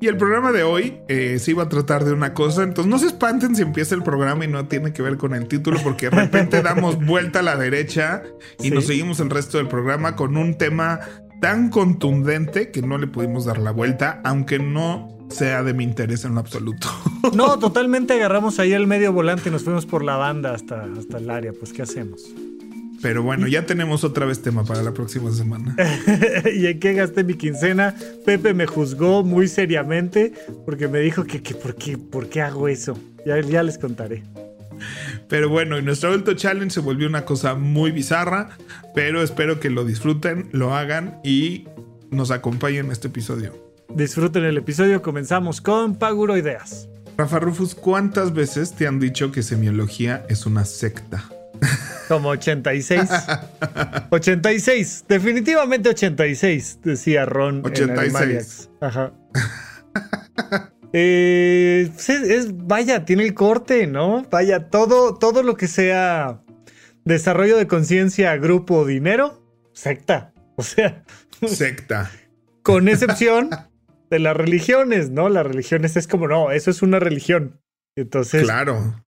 Y el programa de hoy eh, se iba a tratar de una cosa, entonces no se espanten si empieza el programa y no tiene que ver con el título, porque de repente damos vuelta a la derecha y nos seguimos el resto del programa con un tema tan contundente que no le pudimos dar la vuelta, aunque no sea de mi interés en lo absoluto. No, totalmente agarramos ahí el medio volante y nos fuimos por la banda hasta, hasta el área, pues ¿qué hacemos? Pero bueno, ya tenemos otra vez tema para la próxima semana. ¿Y en qué gasté mi quincena? Pepe me juzgó muy seriamente porque me dijo que, ¿por, qué, ¿por qué hago eso? Ya, ya les contaré. Pero bueno, y nuestro adulto challenge se volvió una cosa muy bizarra, pero espero que lo disfruten, lo hagan y nos acompañen en este episodio. Disfruten el episodio, comenzamos con Paguro Ideas. Rafa Rufus, ¿cuántas veces te han dicho que semiología es una secta? Como 86. 86. Definitivamente 86, decía Ron. 86. Ajá. Eh, es, vaya, tiene el corte, ¿no? Vaya, todo, todo lo que sea desarrollo de conciencia, grupo, dinero, secta. O sea. Secta. Con excepción de las religiones, ¿no? Las religiones es como, no, eso es una religión. Entonces. Claro.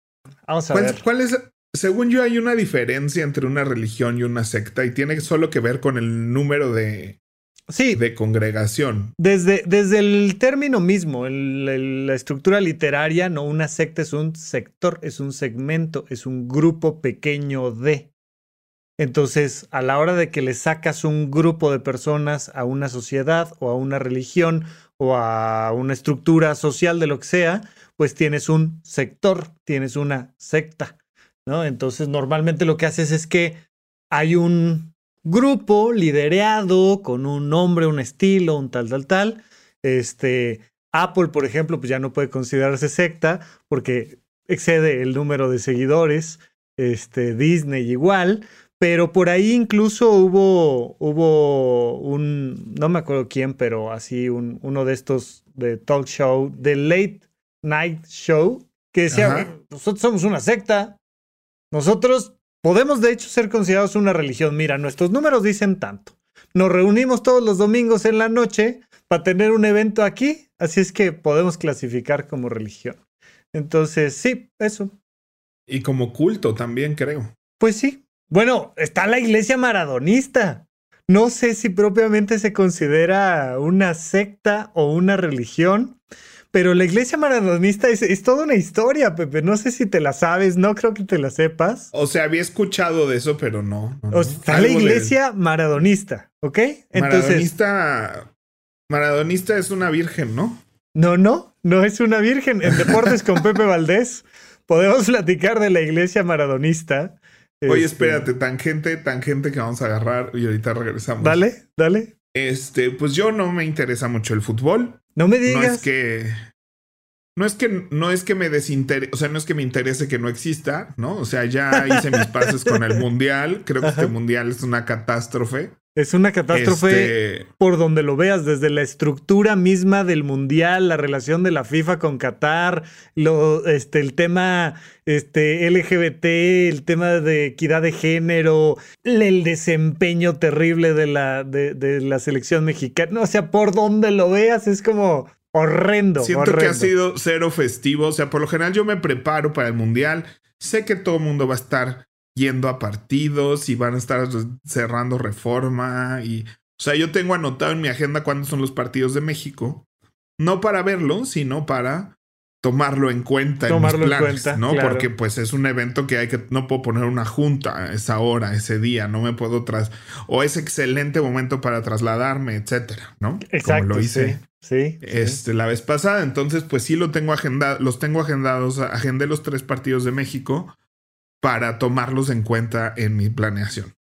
Vamos a ver. ¿Cuál es, según yo, hay una diferencia entre una religión y una secta y tiene solo que ver con el número de, sí, de congregación. Desde, desde el término mismo, la estructura literaria, no una secta es un sector, es un segmento, es un grupo pequeño de. Entonces, a la hora de que le sacas un grupo de personas a una sociedad o a una religión o a una estructura social de lo que sea, pues tienes un sector, tienes una secta. Entonces, normalmente lo que haces es que hay un grupo liderado con un nombre, un estilo, un tal, tal, tal. Este, Apple, por ejemplo, pues ya no puede considerarse secta porque excede el número de seguidores. Este, Disney igual. Pero por ahí incluso hubo, hubo un, no me acuerdo quién, pero así un, uno de estos de talk show, de late night show, que decía, nosotros somos una secta. Nosotros podemos de hecho ser considerados una religión. Mira, nuestros números dicen tanto. Nos reunimos todos los domingos en la noche para tener un evento aquí, así es que podemos clasificar como religión. Entonces, sí, eso. Y como culto también, creo. Pues sí. Bueno, está la iglesia maradonista. No sé si propiamente se considera una secta o una religión, pero la iglesia maradonista es, toda una historia, Pepe. No sé si te la sabes, no creo que te la sepas. O sea, había escuchado de eso, pero no. está la iglesia maradonista, ¿ok? Entonces, maradonista. Maradonista es una virgen, ¿no? No, no, no es una virgen. En Deportes con Pepe Valdés podemos platicar de la iglesia maradonista. Oye, este, espérate, tangente, tangente que vamos a agarrar y ahorita regresamos. Dale, dale. Este, pues yo no me interesa mucho el fútbol. No me digas. No es que. No es que, no es que me desinterese, o sea, no es que me interese que no exista, ¿no? O sea, ya hice mis pases con el mundial. Creo que este mundial es una catástrofe. Es una catástrofe este por donde lo veas, desde la estructura misma del mundial, la relación de la FIFA con Qatar, lo, este, el tema este, LGBT, el tema de equidad de género, el desempeño terrible de la, de, de la selección mexicana. O sea, por donde lo veas es como horrendo. Siento que ha sido cero festivo. O sea, por lo general yo me preparo para el mundial. Sé que todo el mundo va a estar yendo a partidos y van a estar cerrando reforma y, o sea, yo tengo anotado en mi agenda cuándo son los partidos de México, no para verlo, sino para tomarlo en cuenta tomarlo en, mis planes, en cuenta, ¿no? Porque pues es un evento que hay que no puedo poner una junta a esa hora, ese día, no me puedo tras o es excelente momento para trasladarme, etcétera, ¿no? Exacto, Como lo hice. Sí, este, la vez pasada, entonces pues sí lo tengo agendado, los tengo agendados, agendé los tres partidos de México para tomarlos en cuenta en mi planeación.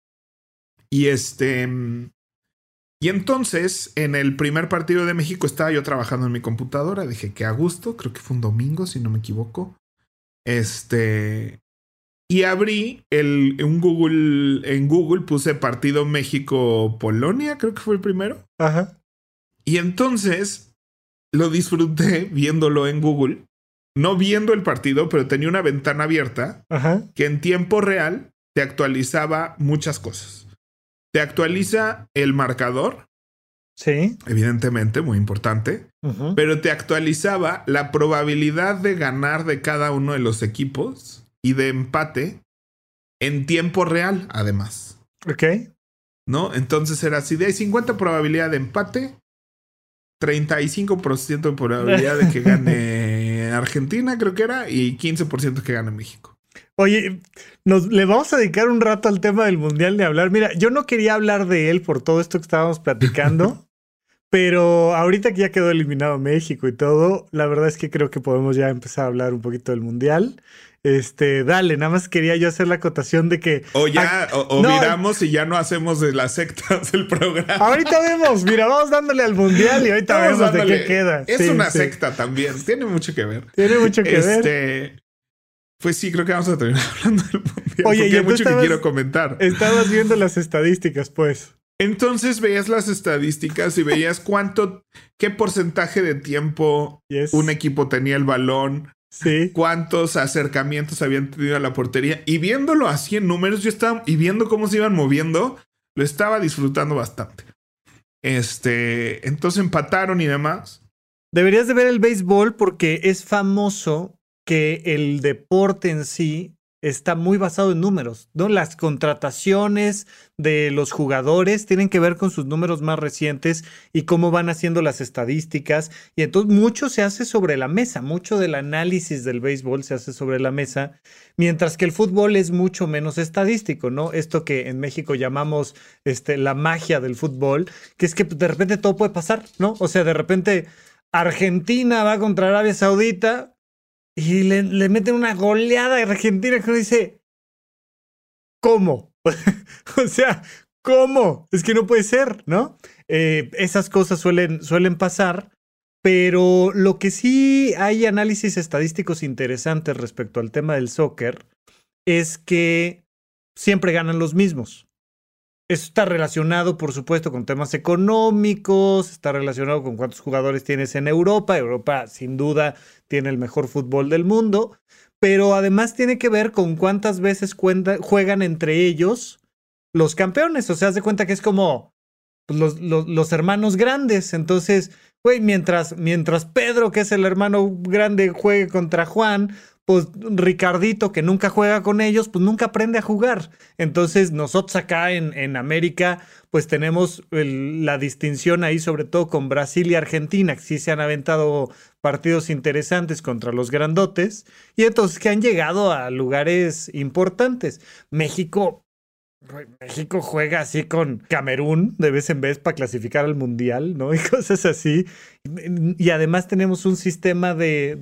Y este, Y entonces, en el primer partido de México estaba yo trabajando en mi computadora. Dije que a gusto, creo que fue un domingo, si no me equivoco. Este. Y abrí el, un Google. En Google puse partido México-Polonia, creo que fue el primero. Ajá. Y entonces lo disfruté viéndolo en Google. No viendo el partido, pero tenía una ventana abierta Ajá. que en tiempo real te actualizaba muchas cosas. Te actualiza el marcador, Sí. evidentemente, muy importante, pero te actualizaba la probabilidad de ganar de cada uno de los equipos y de empate en tiempo real, además. Ok. ¿No? Entonces era así: de hay 50 probabilidad de empate, 35% de probabilidad de que gane Argentina, creo que era, y 15% que gane México. Oye, nos le vamos a dedicar un rato al tema del mundial de hablar. Mira, yo no quería hablar de él por todo esto que estábamos platicando, pero ahorita que ya quedó eliminado México y todo, la verdad es que creo que podemos ya empezar a hablar un poquito del mundial. Este, dale, nada más quería yo hacer la acotación de que O ya, o, o No. viramos y ya no hacemos de las sectas el programa. ahorita vemos, mira, vamos dándole al mundial y ahorita Vamos vemos de dándole. qué queda. Es Sí, una sí. secta también, tiene mucho que ver. Tiene mucho que ver. Este, pues sí, creo que vamos a terminar hablando del mundial. Oye, porque y hay mucho que quiero comentar. Estabas viendo las estadísticas, pues. Entonces veías las estadísticas y veías cuánto, qué porcentaje de tiempo Yes. un equipo tenía el balón, Sí. cuántos acercamientos habían tenido a la portería. Y viéndolo así en números, yo estaba, y viendo cómo se iban moviendo, lo estaba disfrutando bastante. Este, entonces empataron y demás. Deberías de ver el béisbol porque es famoso que el deporte en sí está muy basado en números, ¿no? Las contrataciones de los jugadores tienen que ver con sus números más recientes y cómo van haciendo las estadísticas. Y entonces mucho se hace sobre la mesa, mucho del análisis del béisbol se hace sobre la mesa, mientras que el fútbol es mucho menos estadístico, ¿no? Esto que en México llamamos este, la magia del fútbol, que es que de repente todo puede pasar, ¿no? O sea, de repente Argentina va contra Arabia Saudita y le, meten una goleada a Argentina que uno dice, ¿cómo? o sea, ¿cómo? Es que no puede ser, ¿no? Eh, esas cosas suelen, suelen pasar, pero lo que sí hay análisis estadísticos interesantes respecto al tema del soccer es que siempre ganan los mismos. Eso está relacionado, por supuesto, con temas económicos, está relacionado con cuántos jugadores tienes en Europa. Europa, sin duda, tiene el mejor fútbol del mundo, pero además tiene que ver con cuántas veces juegan entre ellos los campeones. O sea, haz de cuenta que es como pues, los, los- los hermanos grandes. Entonces, güey, mientras, mientras Pedro, que es el hermano grande, juegue contra Juan, pues Ricardito, que nunca juega con ellos, pues nunca aprende a jugar. Entonces, nosotros acá en, en América, pues tenemos la distinción ahí, sobre todo con Brasil y Argentina, que sí se han aventado partidos interesantes contra los grandotes, y entonces que han llegado a lugares importantes. México. México juega así con Camerún de vez en vez para clasificar al mundial, ¿no? Y cosas así. Y además tenemos un sistema de,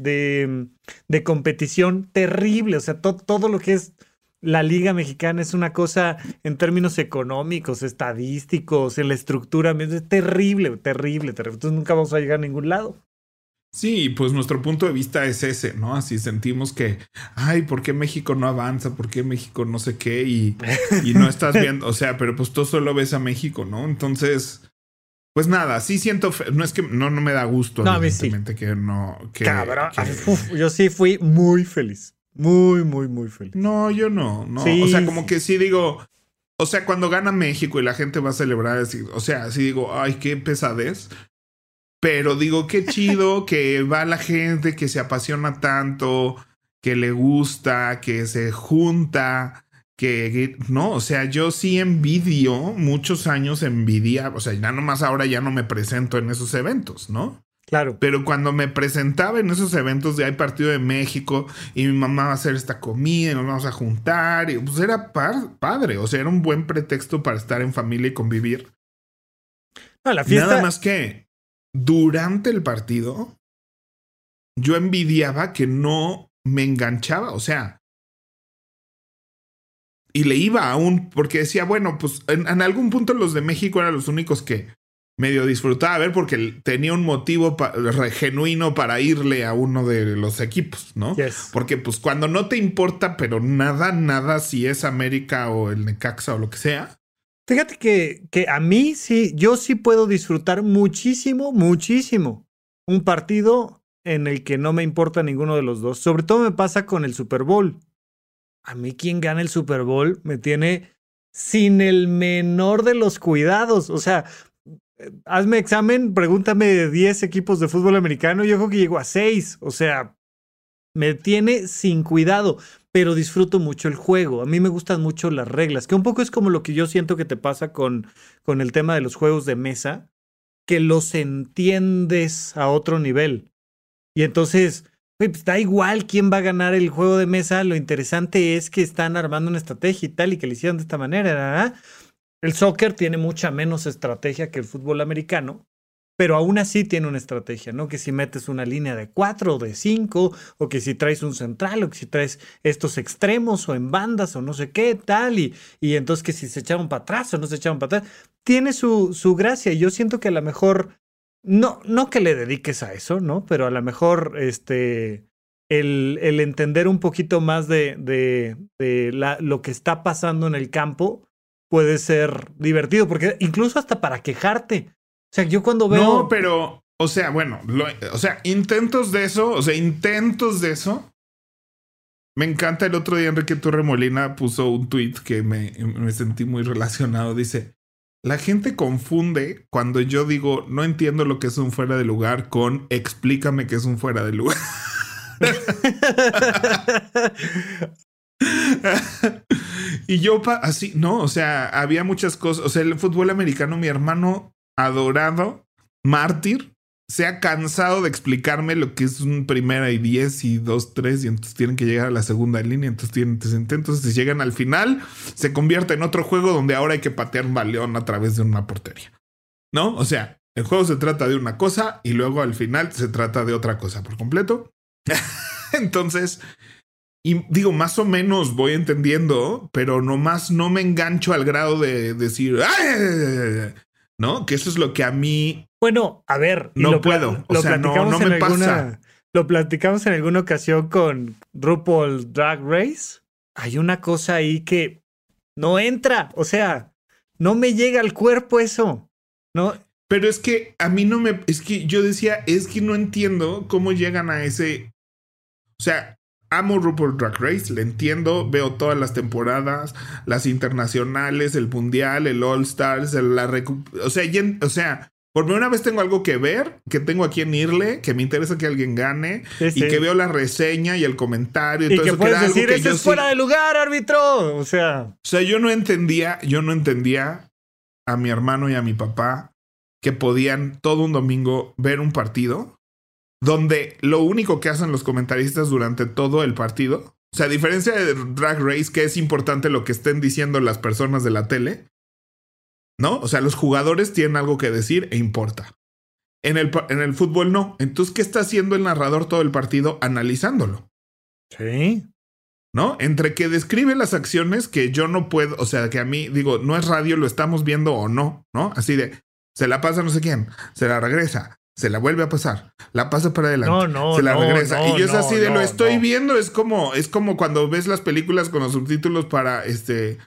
de, competición terrible. O sea, to- todo lo que es la Liga Mexicana es una cosa en términos económicos, estadísticos, en la estructura, es terrible, terrible, terrible. Entonces nunca vamos a llegar a ningún lado. Sí, pues nuestro punto de vista es ese, ¿no? Así sentimos que, ay, ¿por qué México no avanza? ¿Por qué México no sé qué? Y, y no estás viendo, o sea, pero pues tú solo ves a México, ¿no? Entonces, pues nada, sí siento, no es que no, no me da gusto, No, sí. evidentemente, que no, que, Cabrón. que- Uf, yo sí fui muy feliz. Muy, muy, muy feliz. No, yo no, no. Sí, o sea, como sí. que sí digo, o sea, cuando gana México y la gente va a celebrar, así, o sea, sí digo, ay, qué pesadez. Pero digo, qué chido que va la gente que se apasiona tanto, que le gusta, que se junta, que, no, o sea, yo sí envidio, muchos años envidia, o sea, ya nomás ahora ya no me presento en esos eventos, ¿no? Claro. Pero cuando me presentaba en esos eventos de hay partido de México y mi mamá va a hacer esta comida y nos vamos a juntar, y pues era par- padre, o sea, era un buen pretexto para estar en familia y convivir. No, la fiesta. Nada más que durante el partido, yo envidiaba que no me enganchaba, o sea, y le iba aún, porque decía, bueno, pues en, en algún punto los de México eran los únicos que medio disfrutaba ver porque tenía un motivo genuino para irle a uno de los equipos, ¿no? Porque pues cuando no te importa, pero nada, nada, si es América o el Necaxa o lo que sea. Fíjate que, que a mí sí, yo sí puedo disfrutar muchísimo, muchísimo un partido en el que no me importa ninguno de los dos. Sobre todo me pasa con el Super Bowl. A mí quien gana el Super Bowl me tiene sin el menor de los cuidados. O sea, hazme examen, pregúntame de 10 equipos de fútbol americano, yo creo que llego a 6. O sea, me tiene sin cuidado, pero disfruto mucho el juego. A mí me gustan mucho las reglas, que un poco es como lo que yo siento que te pasa con, con el tema de los juegos de mesa, que los entiendes a otro nivel. Y entonces, pues da igual quién va a ganar el juego de mesa, lo interesante es que están armando una estrategia y tal, y que le hicieron de esta manera. El soccer tiene mucha menos estrategia que el fútbol americano, pero aún así tiene una estrategia, ¿no? Que si metes una línea de cuatro o de cinco, o que si traes un central, o que si traes estos extremos o en bandas o no sé qué, tal, y, y entonces que si se echaron para atrás o no se echaron para atrás, tiene su, su gracia. Y yo siento que a lo mejor, no, no que le dediques a eso, ¿no? Pero a lo mejor, este, el, el entender un poquito más de, de, de la, lo que está pasando en el campo puede ser divertido, porque incluso hasta para quejarte. Sea, yo cuando veo. No, pero, o sea, bueno, o sea, intentos de eso, o sea, intentos de eso. Me encanta el otro día Enrique Torremolina puso un tweet que me, me sentí muy relacionado. Dice: La gente confunde cuando yo digo no entiendo lo que es un fuera de lugar con explícame qué es un fuera de lugar. y yo así, no, o sea, había muchas cosas, o sea, el fútbol americano, mi hermano adorado, mártir, se ha cansado de explicarme lo que es un primera y diez y dos, tres, y entonces tienen que llegar a la segunda línea, entonces tienen entonces si llegan al final, se convierte en otro juego donde ahora hay que patear un baleón a través de una portería. ¿No? O sea, el juego se trata de una cosa y luego al final se trata de otra cosa por completo. entonces, y digo, más o menos voy entendiendo, pero nomás no me engancho al grado de decir, ¿no? Que eso es lo que a mí. Bueno, a ver. No puedo. o sea, no, no me pasa. Lo platicamos en alguna ocasión con RuPaul Drag Race. Hay una cosa ahí que no entra. O sea, no me llega al cuerpo eso. No. Pero es que a mí no me. Es que yo decía, es que no entiendo cómo llegan a ese. O sea, amo RuPaul Drag Race, le entiendo, veo todas las temporadas, las internacionales, el mundial, el All Stars, la o sea, o sea, por primera vez tengo algo que ver, que tengo aquí en Irle, que me interesa que alguien gane y que veo la reseña y el comentario y, todo que eso, puedes decir, que es fuera de lugar, árbitro, o sea, o sea, yo no entendía, yo no entendía a mi hermano y a mi papá que podían todo un domingo ver un partido donde lo único que hacen los comentaristas durante todo el partido, o sea, a diferencia de Drag Race, que es importante lo que estén diciendo las personas de la tele, ¿no? O sea, los jugadores tienen algo que decir e importa. En el, en el fútbol no. Entonces, ¿qué está haciendo el narrador todo el partido analizándolo? Sí. ¿No? Entre que describe las acciones que yo no puedo, o sea, que a mí digo, no es radio, lo estamos viendo o no, ¿no? Así de, se la pasa no sé quién, se la regresa, se la vuelve a pasar, la pasa para adelante, se la regresa. y yo es así de lo estoy viendo, es como, es como cuando ves las películas con los subtítulos para este,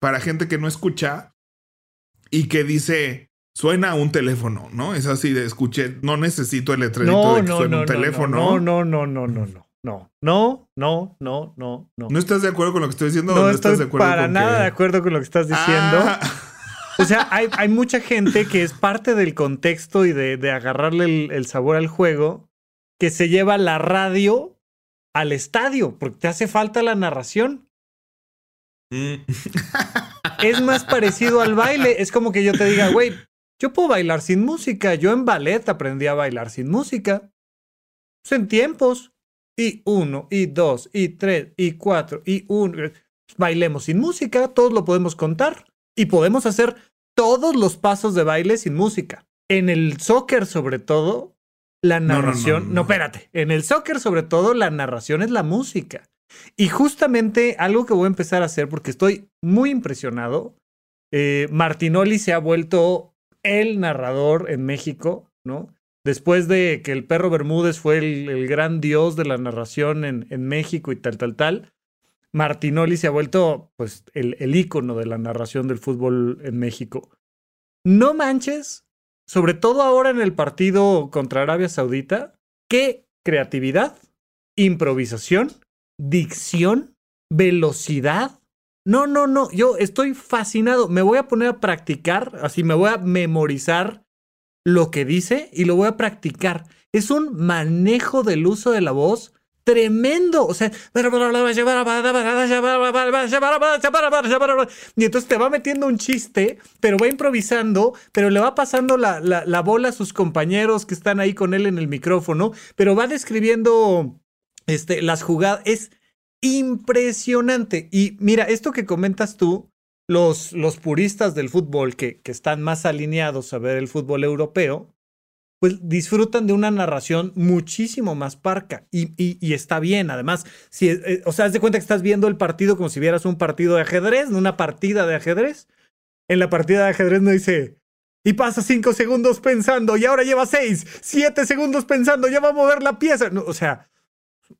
para gente que no escucha y que dice, suena un teléfono, ¿no? Es así de escuché, no necesito el letrerito de que suene un teléfono. No, no, no, no, no, no. No, no, no, no, no, no. ¿No estás de acuerdo con lo que estoy diciendo? No, estás de acuerdo para nada de acuerdo con lo que estás diciendo. Ah. O sea, hay, hay, mucha gente que es parte del contexto y de, de agarrarle el, sabor al juego, que se lleva la radio al estadio, porque te hace falta la narración. Mm. Es más parecido al baile. Es como que yo te diga, güey, yo puedo bailar sin música. Yo en ballet aprendí a bailar sin música. Pues en tiempos. Y uno, y dos, y tres, y cuatro, y uno. Bailemos sin música, todos lo podemos contar. Y podemos hacer todos los pasos de baile sin música. En el soccer, sobre todo, la narración. No, espérate. En el soccer, sobre todo, la narración es la música. Y justamente algo que voy a empezar a hacer, porque estoy muy impresionado, eh, Martinoli se ha vuelto el narrador en México, ¿no? Después de que el perro Bermúdez fue el, gran dios de la narración en, en, México y tal, tal, tal, Martinoli se ha vuelto pues el, el ícono de la narración del fútbol en México. No manches, sobre todo ahora en el partido contra Arabia Saudita, qué creatividad, improvisación, dicción, velocidad. No, no, no, yo estoy fascinado. Me voy a poner a practicar, así me voy a memorizar lo que dice y lo voy a practicar. Es un manejo del uso de la voz tremendo. O sea, y entonces te va metiendo un chiste, pero va improvisando, pero le va pasando la, la, bola a sus compañeros que están ahí con él en el micrófono, pero va describiendo este, las jugadas. Es impresionante. Y mira, esto que comentas tú, los, los puristas del fútbol que, que están más alineados a ver el fútbol europeo, pues disfrutan de una narración muchísimo más parca y, y, está bien. Además, si, eh, o sea, haz de cuenta que estás viendo el partido como si vieras un partido de ajedrez, una partida de ajedrez. En la partida de ajedrez no dice, y pasa cinco segundos pensando y ahora lleva seis, siete segundos pensando, ya va a mover la pieza. o sea,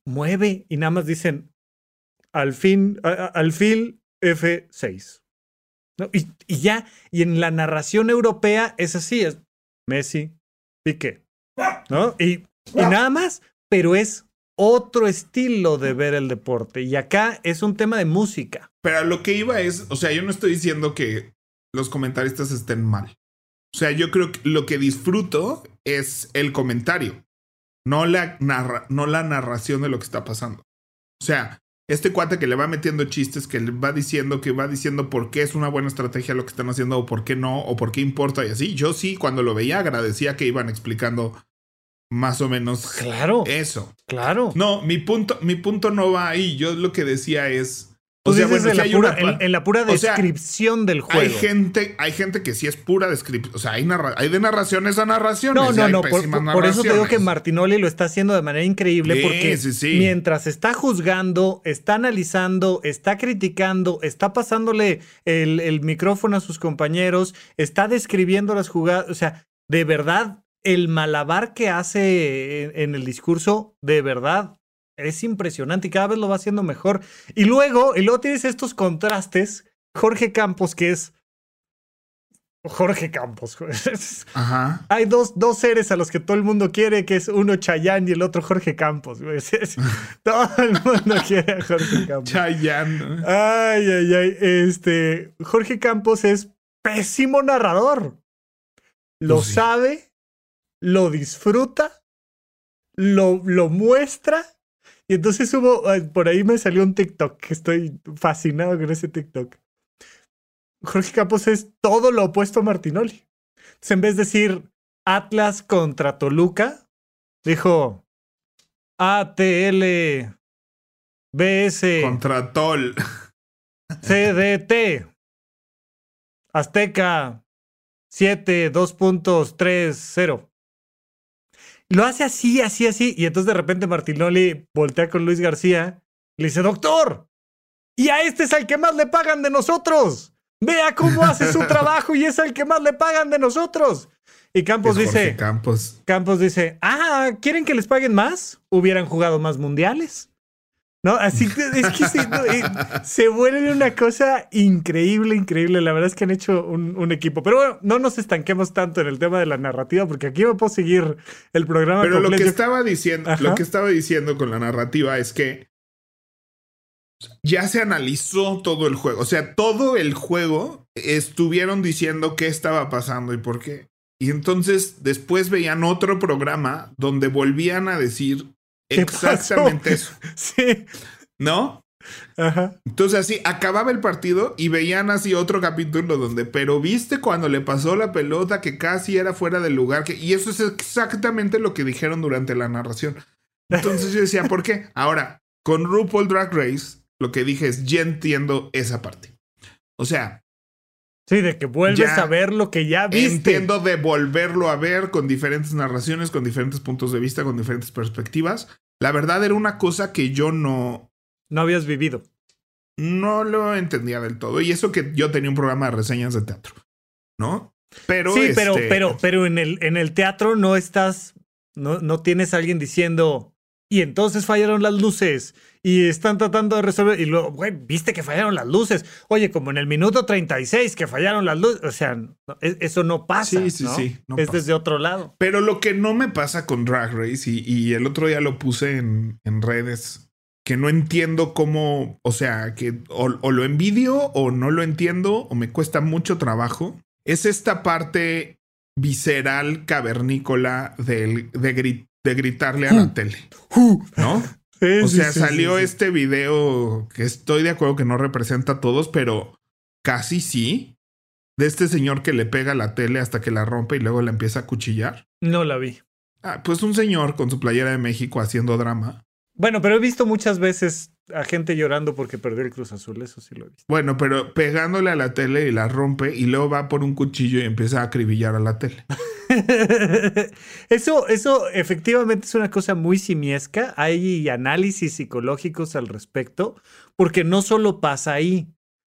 mueve y nada más dicen, al fin, al fin F6. Y, y, ya, y en la narración europea es así, es Messi, Piqué, ¿no? Y, y nada más, pero es otro estilo de ver el deporte. Y acá es un tema de música. Pero lo que iba es, o sea, yo no estoy diciendo que los comentaristas estén mal. O sea, yo creo que lo que disfruto es el comentario, no la, no la narración de lo que está pasando. O sea, este cuate que le va metiendo chistes, que le va diciendo, que va diciendo por qué es una buena estrategia lo que están haciendo o por qué no, o por qué importa y así. Yo sí, cuando lo veía, agradecía que iban explicando más o menos claro, eso. Claro. No, mi punto, mi punto no va ahí. Yo lo que decía es o sea, bueno, en, la pura, en, la pura, descripción del juego. Hay gente, hay gente que sí es pura descripción. O sea, hay, hay de narraciones a narraciones. No, no, no. Por, eso te digo que Martinoli lo está haciendo de manera increíble. porque mientras está juzgando, está analizando, está criticando, está pasándole el, el micrófono a sus compañeros, está describiendo las jugadas. O sea, de verdad, el malabar que hace en el discurso, de verdad, es impresionante y cada vez lo va haciendo mejor. Y luego, y luego tienes estos contrastes. Jorge Campos, que es. Jorge Campos. Ajá. Hay dos, dos seres a los que todo el mundo quiere, que es uno Chayán y el otro Jorge Campos. todo el mundo quiere a Jorge Campos. Chayán. Ay, ay, ay. Este, Jorge Campos es pésimo narrador. Lo pues sabe, lo disfruta, lo, lo muestra y entonces hubo, por ahí me salió un TikTok, que estoy fascinado con ese TikTok. Jorge Campos es todo lo opuesto a Martinoli. Entonces, en vez de decir Atlas contra Toluca, dijo ATL BS contra Tol CDT Azteca 7 2.30 lo hace así, así, así. Y entonces de repente Martinoli voltea con Luis García y le dice, doctor, y a este es al que más le pagan de nosotros. Vea cómo hace su trabajo y es el que más le pagan de nosotros. Y Campos dice, Campos. Campos dice, ah, ¿quieren que les paguen más? Hubieran jugado más mundiales. ¿No? Así que es que se, vuelve una cosa increíble, increíble. La verdad es que han hecho un, equipo. Pero bueno, no nos estanquemos tanto en el tema de la narrativa, porque aquí me puedo seguir el programa. Pero lo que estaba diciendo, lo que estaba diciendo con la narrativa es que ya se analizó todo el juego. O sea, todo el juego estuvieron diciendo qué estaba pasando y por qué. Y entonces después veían otro programa donde volvían a decir Exactamente eso. sí. ¿No? Ajá. Entonces así acababa el partido y veían así otro capítulo donde, pero viste cuando le pasó la pelota que casi era fuera del lugar, que, y eso es exactamente lo que dijeron durante la narración. Entonces yo decía, ¿por qué? Ahora, con RuPaul Drag Race, lo que dije es, ya entiendo esa parte. O sea, Sí, de que vuelves a ver lo que ya viste. Entiendo de volverlo a ver con diferentes narraciones, con diferentes puntos de vista, con diferentes perspectivas. La verdad era una cosa que yo no... No habías vivido. No lo entendía del todo. Y eso que yo tenía un programa de reseñas de teatro, ¿no? Pero sí, pero, este, pero, pero en el, en el teatro no estás, no, no tienes a alguien diciendo, y entonces fallaron las luces y están tratando de resolver. Y luego, güey, viste que fallaron las luces. Oye, como en el minuto 36 que fallaron las luces. O sea, no, e- eso no pasa. Sí, sí, ¿no? sí, no es pasa. desde otro lado. Pero lo que no me pasa con Drag Race, y, y el otro día lo puse en, en redes, que no entiendo cómo, o sea, que o, o lo envidio o no lo entiendo o me cuesta mucho trabajo, es esta parte visceral cavernícola del- de, gri- de gritarle a la tele, ¿no? Sí, O sea, sí, salió sí, este video que estoy de acuerdo que no representa a todos, pero casi sí. De este señor que le pega la tele hasta que la rompe y luego la empieza a cuchillar. No la vi. Ah, pues un señor con su playera de México haciendo drama. Bueno, pero he visto muchas veces a gente llorando porque perdió el Cruz Azul. Eso sí lo he visto. Bueno, pero pegándole a la tele y la rompe y luego va por un cuchillo y empieza a acribillar a la tele. eso, eso efectivamente es una cosa muy simiesca. Hay análisis psicológicos al respecto, porque no solo pasa ahí.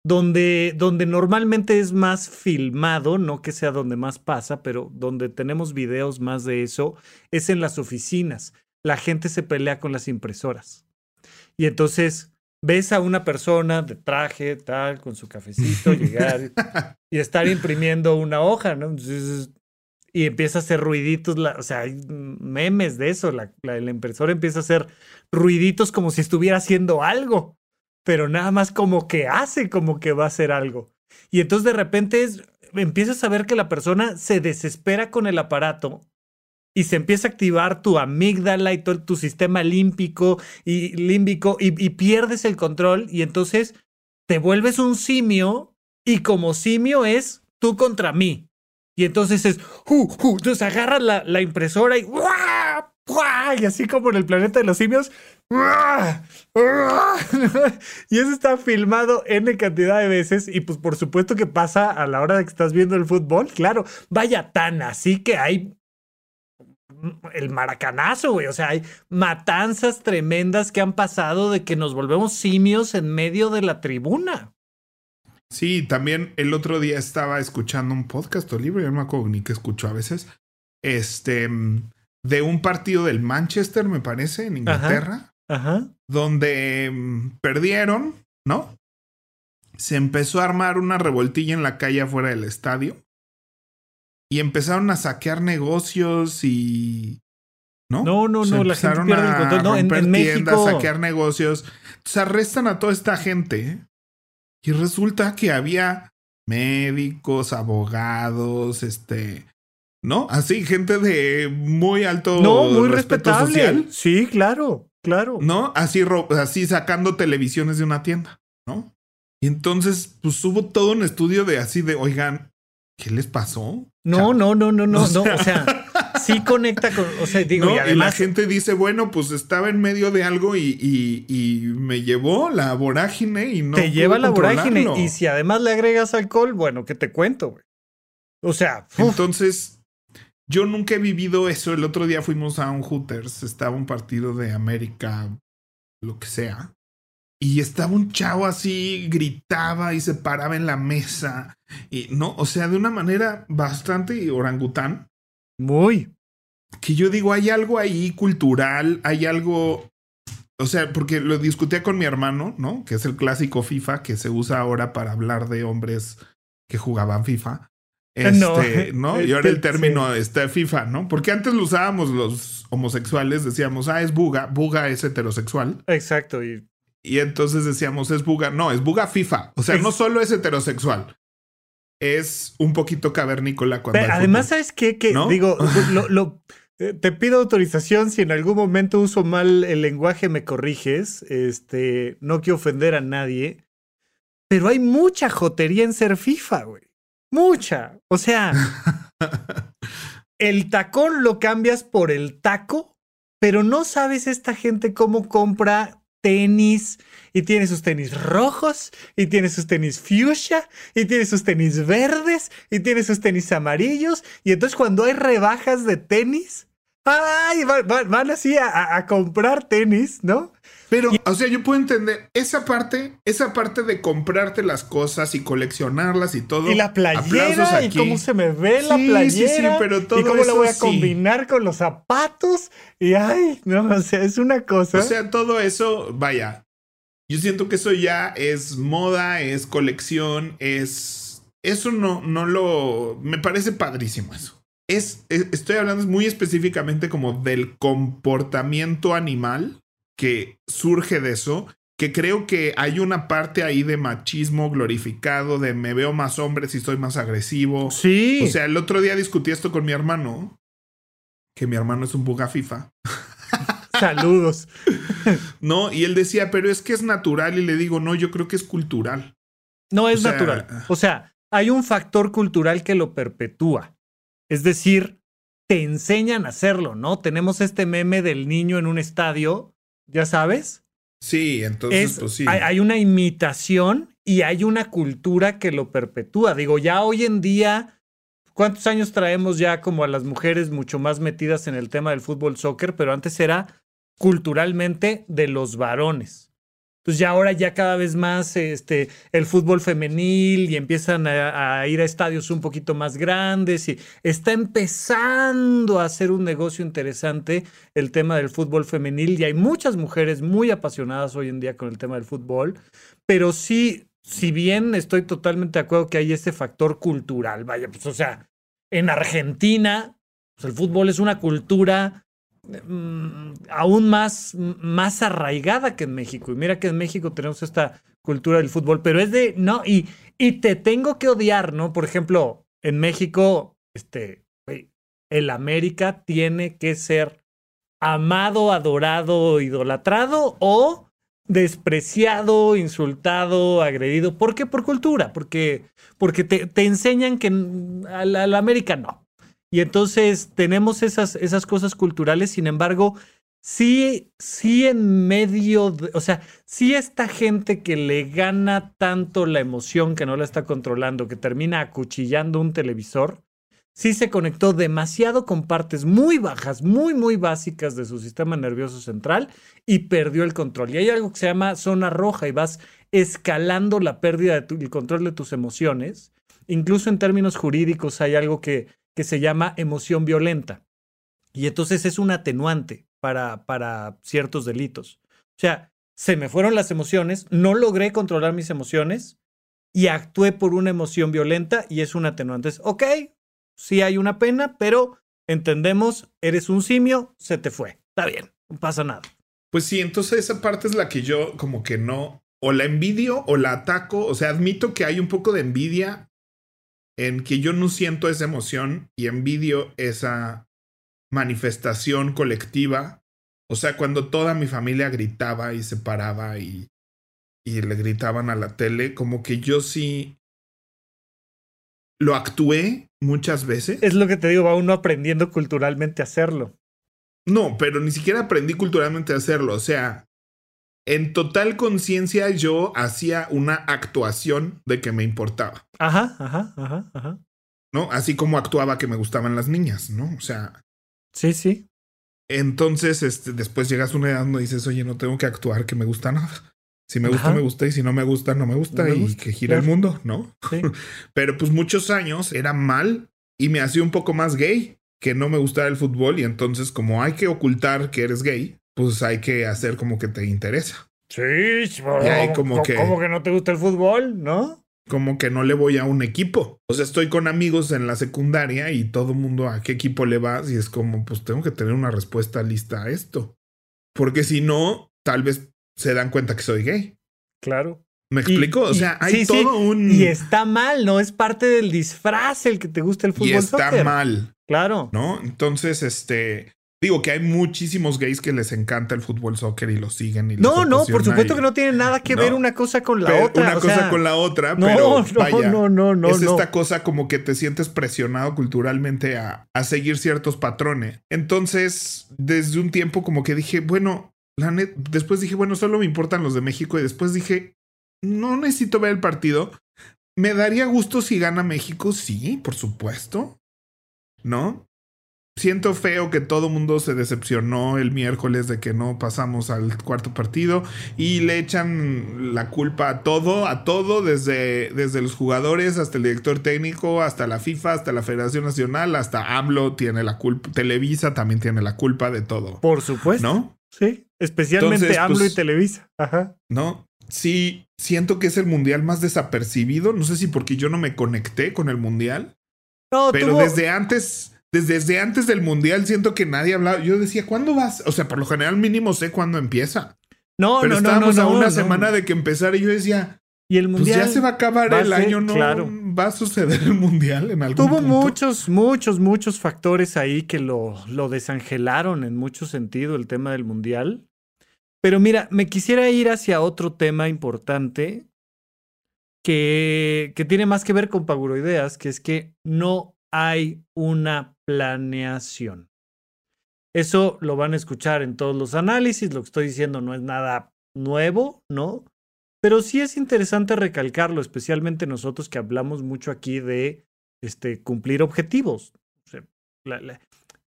Donde, donde normalmente es más filmado, no que sea donde más pasa, pero donde tenemos videos más de eso, es en las oficinas. La gente se pelea con las impresoras. Y entonces ves a una persona de traje, tal, con su cafecito, llegar y estar imprimiendo una hoja, ¿no? Y empieza a hacer ruiditos, la- o sea, hay memes de eso, la, la, la impresora empieza a hacer ruiditos como si estuviera haciendo algo, pero nada más como que hace como que va a hacer algo. Y entonces de repente es, empiezas a ver que la persona se desespera con el aparato y se empieza a activar tu amígdala y todo tu sistema límpico y límbico y, pierdes el control y entonces te vuelves un simio y como simio es tú contra mí. Y entonces es, uh, uh, entonces agarras la, la impresora y, y así como en el planeta de los simios, y eso está filmado N cantidad de veces y pues por supuesto que pasa a la hora de que estás viendo el fútbol, claro, vaya tan así que hay el maracanazo, güey. O sea, hay matanzas tremendas que han pasado de que nos volvemos simios en medio de la tribuna. Sí, también el otro día estaba escuchando un podcast o libro, yo no me acuerdo ni qué escucho a veces, este, de un partido del Manchester, me parece, en Inglaterra, Ajá. donde mm, perdieron, ¿no? Se empezó a armar una revoltilla en la calle afuera del estadio y empezaron a saquear negocios y... ¿No? No, no, no, la gente empezaron pierde el a control. No, en, romper en tiendas, México. saquear negocios. Entonces arrestan a toda esta gente y resulta que había médicos, abogados, este, ¿no? Así, gente de muy alto No, muy respetable. social, Sí, claro, claro. ¿no? Así, así sacando televisiones de una tienda, ¿no? Y entonces, pues hubo todo un estudio de así de, oigan, ¿qué les pasó? No, Chavos?" no, no, no, no, O no. sea- O sea, sí conecta con. O sea, digo, ¿no? y Y, la además. gente dice, bueno, pues estaba en medio de algo y, y- y me llevó la vorágine y no. te lleva la vorágine. Y si además le agregas alcohol, bueno, ¿qué te cuento, güey? O sea, uf, Entonces, yo nunca he vivido eso. El otro día fuimos a un Hooters, estaba un partido de América, lo que sea. Y estaba un chavo así, gritaba y se paraba en la mesa. Y no, o sea, de una manera bastante orangután. muy. que yo digo, hay algo ahí cultural, hay algo, o sea, porque lo discutía con mi hermano, ¿no? Que es el clásico FIFA que se usa ahora para hablar de hombres que jugaban FIFA. No, Este, ¿no? Y ahora el término está FIFA, ¿no? Porque antes lo usábamos los homosexuales, decíamos, ah, es buga, buga es heterosexual. Exacto. Y Y entonces decíamos, es buga, no, es buga FIFA. O sea, no solo es heterosexual, es un poquito cavernícola cuando Pero además. ¿sabes qué? Que ¿No? digo, lo- lo- eh, te pido autorización si en algún momento uso mal el lenguaje, me corriges. Este, no quiero ofender a nadie. Pero hay mucha jotería en ser FIFA, güey. Mucha. O sea, el tacón lo cambias por el taco, pero no sabes esta gente cómo compra tenis y tiene sus tenis rojos y tiene sus tenis fuchsia y tiene sus tenis verdes y tiene sus tenis amarillos y entonces cuando hay rebajas de tenis, ay, van, así a comprar tenis, ¿no? Pero, o sea, yo puedo entender esa parte, esa parte de comprarte las cosas y coleccionarlas y todo. Y la playera y cómo se me ve la playera. Sí, sí, pero todo Y cómo la voy a combinar con los zapatos. Y ay, no, o sea, es una cosa. O sea, todo eso, vaya. Yo siento que eso ya es moda, es colección, es. Eso no, no lo. Me parece padrísimo eso. Es, es, estoy hablando muy específicamente como del comportamiento animal que surge de eso, que creo que hay una parte ahí de machismo glorificado, de me veo más hombre si soy más agresivo. Sí. O sea, el otro día discutí esto con mi hermano, que mi hermano es un buga FIFA. Saludos. no, y él decía, pero es que es natural y le digo, no, yo creo que es cultural. No es natural. O sea, hay un factor cultural que lo perpetúa. Es decir, te enseñan a hacerlo, ¿no? Tenemos este meme del niño en un estadio ¿Ya sabes? Sí, entonces, pues sí. Hay, una imitación y hay una cultura que lo perpetúa. Digo, ya hoy en día, ¿cuántos años traemos ya como a las mujeres mucho más metidas en el tema del fútbol soccer? Pero antes era culturalmente de los varones. Entonces ya ahora ya cada vez más este, el fútbol femenil y empiezan a, ir a estadios un poquito más grandes y está empezando a ser un negocio interesante el tema del fútbol femenil y hay muchas mujeres muy apasionadas hoy en día con el tema del fútbol, pero sí, si bien estoy totalmente de acuerdo que hay ese factor cultural, vaya, pues o sea, en Argentina pues, el fútbol es una cultura aún más, más arraigada que en México. Y mira que en México tenemos esta cultura del fútbol, pero es de, no, y, y te tengo que odiar, ¿no? Por ejemplo, en México, este, el América tiene que ser amado, adorado, idolatrado o despreciado, insultado, agredido. ¿Por qué? Por cultura, porque, porque te, te enseñan que al América no. Y entonces tenemos esas, esas cosas culturales, sin embargo, sí, sí en medio, de, o sea, sí esta gente que le gana tanto la emoción que no la está controlando, que termina acuchillando un televisor, sí se conectó demasiado con partes muy bajas, muy, muy básicas de su sistema nervioso central y perdió el control. Y hay algo que se llama zona roja y vas escalando la pérdida del control de tus emociones. Incluso en términos jurídicos hay algo que que se llama emoción violenta. Y entonces es un atenuante para, para ciertos delitos. O sea, se me fueron las emociones, no logré controlar mis emociones y actué por una emoción violenta y es un atenuante. ok, sí hay una pena, pero entendemos, eres un simio, se te fue. Está bien, no pasa nada. Pues sí, entonces esa parte es la que yo como que no, o la envidio o la ataco, o sea, admito que hay un poco de envidia en que yo no siento esa emoción y envidio esa manifestación colectiva. O sea, cuando toda mi familia gritaba y se paraba y, y le gritaban a la tele, como que yo sí lo actué muchas veces. Es lo que te digo, va uno aprendiendo culturalmente a hacerlo. No, pero ni siquiera aprendí culturalmente a hacerlo. O sea, en total conciencia yo hacía una actuación de que me importaba. Ajá, ajá, ajá, ajá. ¿No? Así como actuaba que me gustaban las niñas, ¿no? O sea. Sí, sí. Entonces, este, después llegas a una edad donde dices, oye, no tengo que actuar que me gusta nada. Si me gusta, me gusta, y si no me gusta, no me gusta, y que gira el mundo, ¿no? Sí. Pero pues muchos años era mal y me hacía un poco más gay que no me gustaba el fútbol y entonces como hay que ocultar que eres gay, pues hay que hacer como que te interesa. Sí, como, que, como que no te gusta el fútbol, ¿no? Como que no le voy a un equipo. O sea, estoy con amigos en la secundaria y todo el mundo a qué equipo le vas y es como, pues tengo que tener una respuesta lista a esto. Porque si no, tal vez se dan cuenta que soy gay. Claro. ¿Me explico? o sea, hay todo un. Y está mal, ¿no? Es parte del disfraz el que te gusta el fútbol. Y está mal. Claro. ¿No? Entonces, este. Digo que hay muchísimos gays que les encanta el fútbol soccer y lo siguen. Y no, no, por supuesto que no tiene nada que ver una cosa con la otra. Una cosa con la otra, no, pero no, vaya, no, no, no, es esta cosa como que te sientes presionado culturalmente a, a seguir ciertos patrones. Entonces, desde un tiempo como que dije, bueno, la net, después dije, bueno, solo me importan los de México y después dije, no necesito ver el partido. ¿Me daría gusto si gana México? Sí, por supuesto. ¿No? Siento feo que todo mundo se decepcionó el miércoles de que no pasamos al cuarto partido y le echan la culpa a todo, a todo, desde, desde los jugadores hasta el director técnico, hasta la FIFA, hasta la Federación Nacional, hasta AMLO tiene la culpa, Televisa también tiene la culpa de todo. Por supuesto. ¿No? Sí, especialmente AMLO y pues, Televisa. Ajá. ¿No? Sí, siento que es el mundial más desapercibido. No sé si porque yo no me conecté con el mundial. No, pero desde antes desde, antes del mundial siento que nadie hablaba. Yo decía, ¿cuándo vas? O sea, por lo general mínimo sé cuándo empieza. No, Pero no, estábamos no, a una semana de que empezara y yo decía, y el mundial pues ya se va a acabar el año, ¿no? Claro. Va a suceder el mundial en algún Tuvo punto? muchos, muchos, muchos factores ahí que lo, lo desangelaron en mucho sentido el tema del mundial. Pero mira, me quisiera ir hacia otro tema importante que, que tiene más que ver con Paguroideas, que es que no hay una planeación. Eso lo van a escuchar en todos los análisis, lo que estoy diciendo no es nada nuevo, ¿no? Pero sí es interesante recalcarlo, especialmente nosotros que hablamos mucho aquí de este, cumplir objetivos.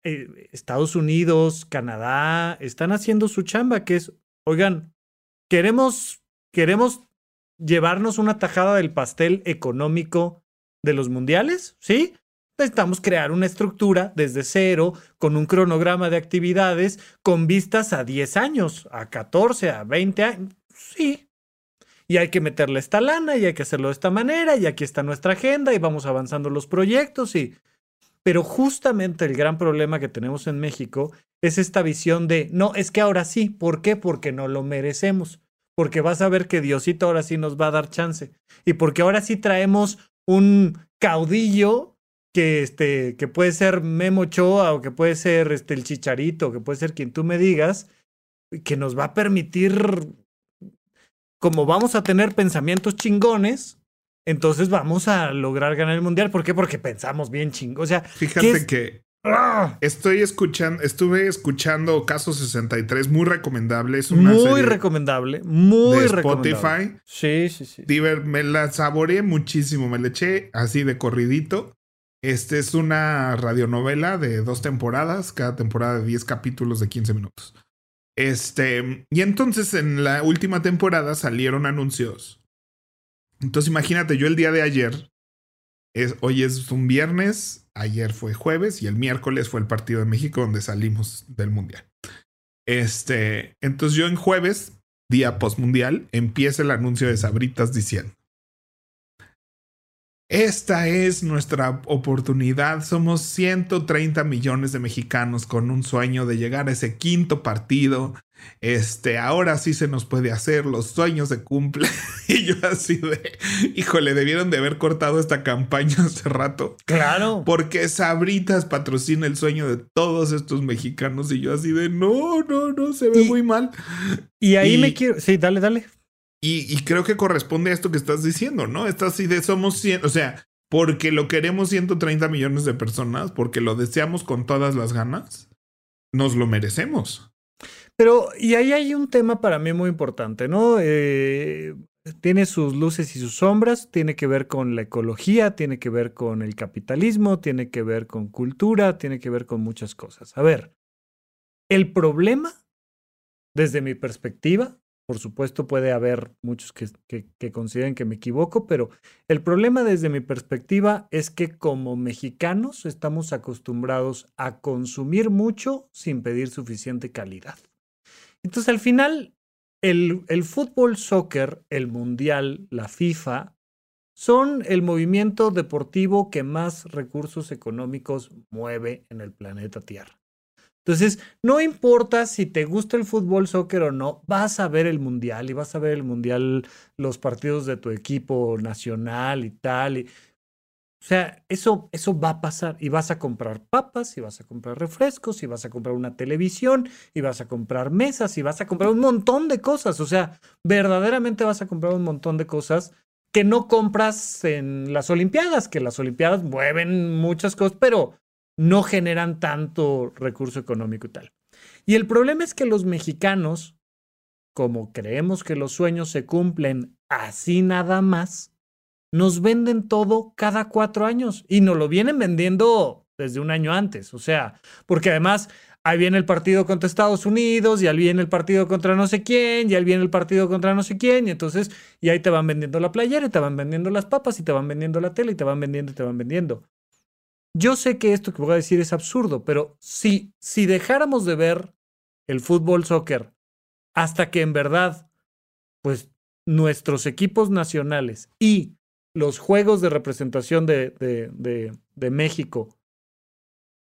Eh, Estados Unidos, Canadá, están haciendo su chamba, que es, oigan, queremos, queremos llevarnos una tajada del pastel económico de los mundiales, ¿sí? Necesitamos crear una estructura desde cero, con un cronograma de actividades, con vistas a 10 años, a 14, a 20 años. Sí. Y hay que meterle esta lana y hay que hacerlo de esta manera y aquí está nuestra agenda y vamos avanzando los proyectos y... Pero justamente el gran problema que tenemos en México es esta visión de, no, es que ahora sí, ¿por qué? Porque no lo merecemos, porque vas a ver que Diosito ahora sí nos va a dar chance y porque ahora sí traemos un caudillo que, este, que puede ser Memo Choa o que puede ser este, el Chicharito, que puede ser quien tú me digas, que nos va a permitir, como vamos a tener pensamientos chingones, entonces vamos a lograr ganar el mundial. ¿Por qué? Porque pensamos bien chingón. O sea, fíjate que ¡Ah! estoy escuchando, estuve escuchando Caso 63, muy recomendable. Es una muy recomendable, muy de recomendable. Spotify. Sí, sí, sí. Diver, me la saboreé muchísimo, me la eché así de corridito. Este es una radionovela de dos temporadas, cada temporada de 10 capítulos de 15 minutos. Este, y entonces en la última temporada salieron anuncios. Entonces imagínate, yo el día de ayer, es, hoy es un viernes, ayer fue jueves y el miércoles fue el partido de México donde salimos del mundial. Este, entonces yo en jueves, día postmundial, empieza el anuncio de Sabritas diciendo esta es nuestra oportunidad. Somos 130 millones de mexicanos con un sueño de llegar a ese quinto partido. Este, ahora sí se nos puede hacer, los sueños se cumplen. y yo así de, híjole, debieron de haber cortado esta campaña hace rato. Claro. Porque Sabritas patrocina el sueño de todos estos mexicanos y yo así de, no, no, no, se ve Y- muy mal. Y ahí Y- me quiero. Sí, dale, dale. Y, creo que corresponde a esto que estás diciendo, ¿no? Estás así somos 100, o sea, porque lo queremos 130 millones de personas, porque lo deseamos con todas las ganas, nos lo merecemos. Pero, y ahí hay un tema para mí muy importante, ¿no? Eh, tiene sus luces y sus sombras, tiene que ver con la ecología, tiene que ver con el capitalismo, tiene que ver con cultura, tiene que ver con muchas cosas. A ver, el problema, desde mi perspectiva, por supuesto puede haber muchos que, que, consideren que me equivoco, pero el problema desde mi perspectiva es que como mexicanos estamos acostumbrados a consumir mucho sin pedir suficiente calidad. Entonces, al final, el, el fútbol, soccer, el mundial, la FIFA, son el movimiento deportivo que más recursos económicos mueve en el planeta Tierra. Entonces, no importa si te gusta el fútbol, soccer o no, vas a ver el mundial y vas a ver el mundial, los partidos de tu equipo nacional y tal. O sea, eso, eso va a pasar y vas a comprar papas y vas a comprar refrescos y vas a comprar una televisión y vas a comprar mesas y vas a comprar un montón de cosas. O sea, verdaderamente vas a comprar un montón de cosas que no compras en las Olimpiadas, que las Olimpiadas mueven muchas cosas, pero no generan tanto recurso económico y tal. Y el problema es que los mexicanos, como creemos que los sueños se cumplen así nada más, nos venden todo cada cuatro años y nos lo vienen vendiendo desde un año antes. O sea, porque además ahí viene el partido contra Estados Unidos, y ahí viene el partido contra no sé quién, y ahí viene el partido contra no sé quién, y entonces, y ahí te van vendiendo la playera, y te van vendiendo las papas, y te van vendiendo la tele, y te van vendiendo, y te van vendiendo. Yo sé que esto que voy a decir es absurdo, pero si, si dejáramos de ver el fútbol soccer hasta que en verdad, pues nuestros equipos nacionales y los juegos de representación de, de, de, de México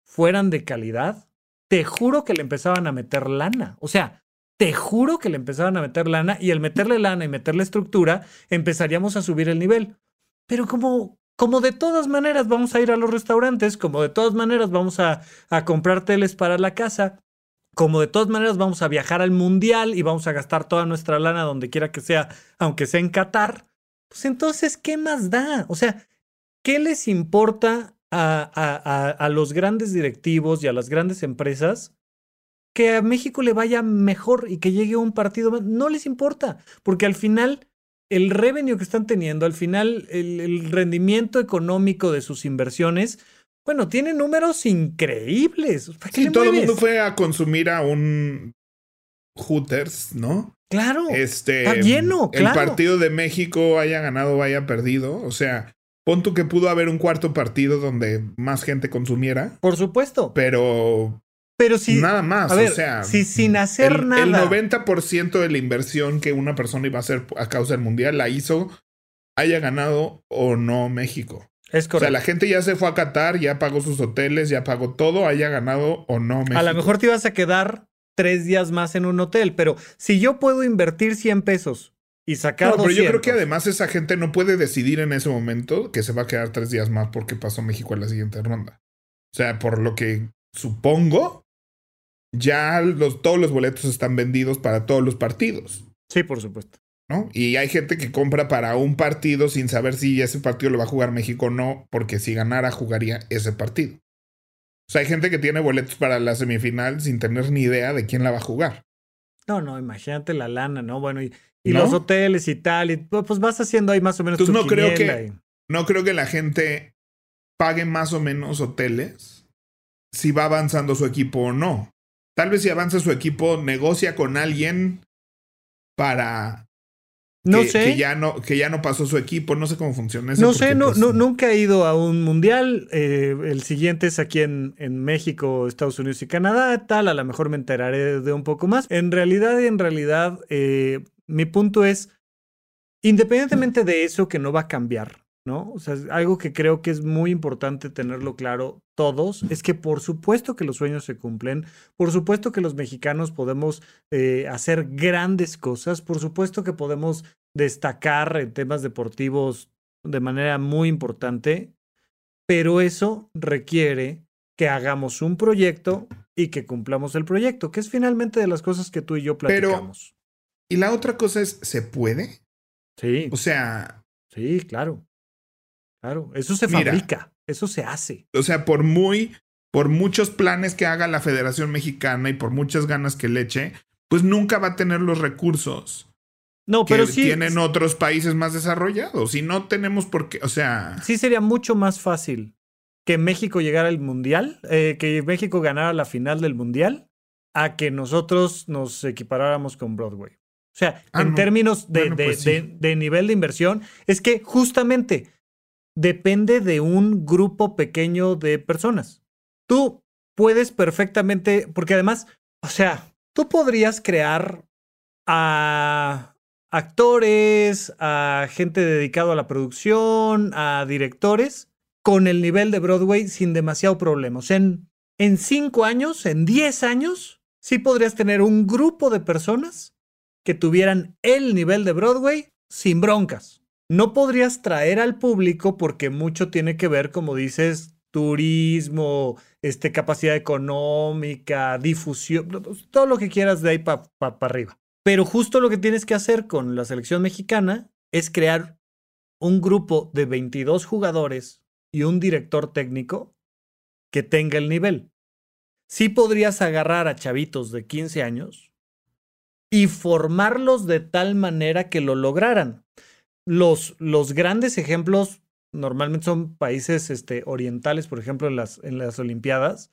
fueran de calidad, te juro que le empezaban a meter lana. O sea, te juro que le empezaban a meter lana y al meterle lana y meterle estructura, empezaríamos a subir el nivel. Pero como, como de todas maneras vamos a ir a los restaurantes, como de todas maneras vamos a, a comprar teles para la casa, como de todas maneras vamos a viajar al mundial y vamos a gastar toda nuestra lana donde quiera que sea, aunque sea en Qatar, pues entonces, ¿qué más da? O sea, ¿qué les importa a, a, a, los grandes directivos y a las grandes empresas que a México le vaya mejor y que llegue un partido más? No les importa, porque al final el revenue que están teniendo, al final el, el rendimiento económico de sus inversiones, bueno, tiene números increíbles. sí, todo el mundo fue a consumir a un Hooters, ¿no? Claro. Este, está lleno, El partido de México haya ganado o haya perdido. O sea, pon tú que pudo haber un cuarto partido donde más gente consumiera. Por supuesto. Pero. Pero si. Nada más. A ver, o sea. Si sin hacer el, nada. El 90% de la inversión que una persona iba a hacer a causa del mundial la hizo, haya ganado o no México. Es correcto. O sea, la gente ya se fue a Qatar, ya pagó sus hoteles, ya pagó todo, haya ganado o no México. A lo mejor te ibas a quedar tres días más en un hotel, pero si yo puedo invertir 100 pesos y sacar no, pero 200, yo creo que además esa gente no puede decidir en ese momento que se va a quedar tres días más porque pasó México en la siguiente ronda. O sea, por lo que supongo, ya los, todos los boletos están vendidos para todos los partidos. Sí, por supuesto. ¿no? Y hay gente que compra para un partido sin saber si ese partido lo va a jugar México o no, porque si ganara jugaría ese partido. O sea, hay gente que tiene boletos para la semifinal sin tener ni idea de quién la va a jugar. No, no, imagínate la lana, ¿no? Bueno, y, y ¿No? los hoteles y tal, y pues vas haciendo ahí más o menos Entonces tu no creo que y... no creo que la gente pague más o menos hoteles si va avanzando su equipo o no. Tal vez si avanza su equipo, negocia con alguien para no que, sé. Que ya no, que ya no pasó su equipo. No sé cómo funciona eso. No sé, no, pues, no, nunca he ido a un mundial. Eh, el siguiente es aquí en, en, México, Estados Unidos y Canadá. Tal, a lo mejor me enteraré de un poco más. En realidad, en realidad, eh, mi punto es, independientemente de eso que no va a cambiar, ¿no? O sea, algo que creo que es muy importante tenerlo claro todos, es que por supuesto que los sueños se cumplen, por supuesto que los mexicanos podemos eh, hacer grandes cosas, por supuesto que podemos destacar en temas deportivos de manera muy importante, pero eso requiere que hagamos un proyecto y que cumplamos el proyecto, que es finalmente de las cosas que tú y yo platicamos. Pero, y la otra cosa es, ¿se puede? Sí. O sea... Sí, claro. Claro, eso se Mira, fabrica, eso se hace. O sea, por muy, por muchos planes que haga la Federación Mexicana y por muchas ganas que le eche, pues nunca va a tener los recursos no, que pero sí, tienen otros países más desarrollados. Y no tenemos por qué, o sea. Sí sería mucho más fácil que México llegara al mundial, eh, que México ganara la final del mundial, a que nosotros nos equiparáramos con Broadway. O sea, Ah, en no. términos de, Bueno, de- pues sí. de- de nivel de inversión, es que justamente depende de un grupo pequeño de personas. Tú puedes perfectamente, porque además, o sea, tú podrías crear a actores, a gente dedicado a la producción, a directores, con el nivel de Broadway sin demasiado problema. O sea, en, en cinco años, en diez años, sí podrías tener un grupo de personas que tuvieran el nivel de Broadway sin broncas. No podrías traer al público porque mucho tiene que ver, como dices, turismo, este, capacidad económica, difusión, todo lo que quieras de ahí para pa, pa arriba. Pero justo lo que tienes que hacer con la selección mexicana es crear un grupo de 22 jugadores y un director técnico que tenga el nivel. Sí podrías agarrar a chavitos de 15 años y formarlos de tal manera que lo lograran. Los, los grandes ejemplos normalmente son países este, orientales, por ejemplo, en las, en las Olimpiadas,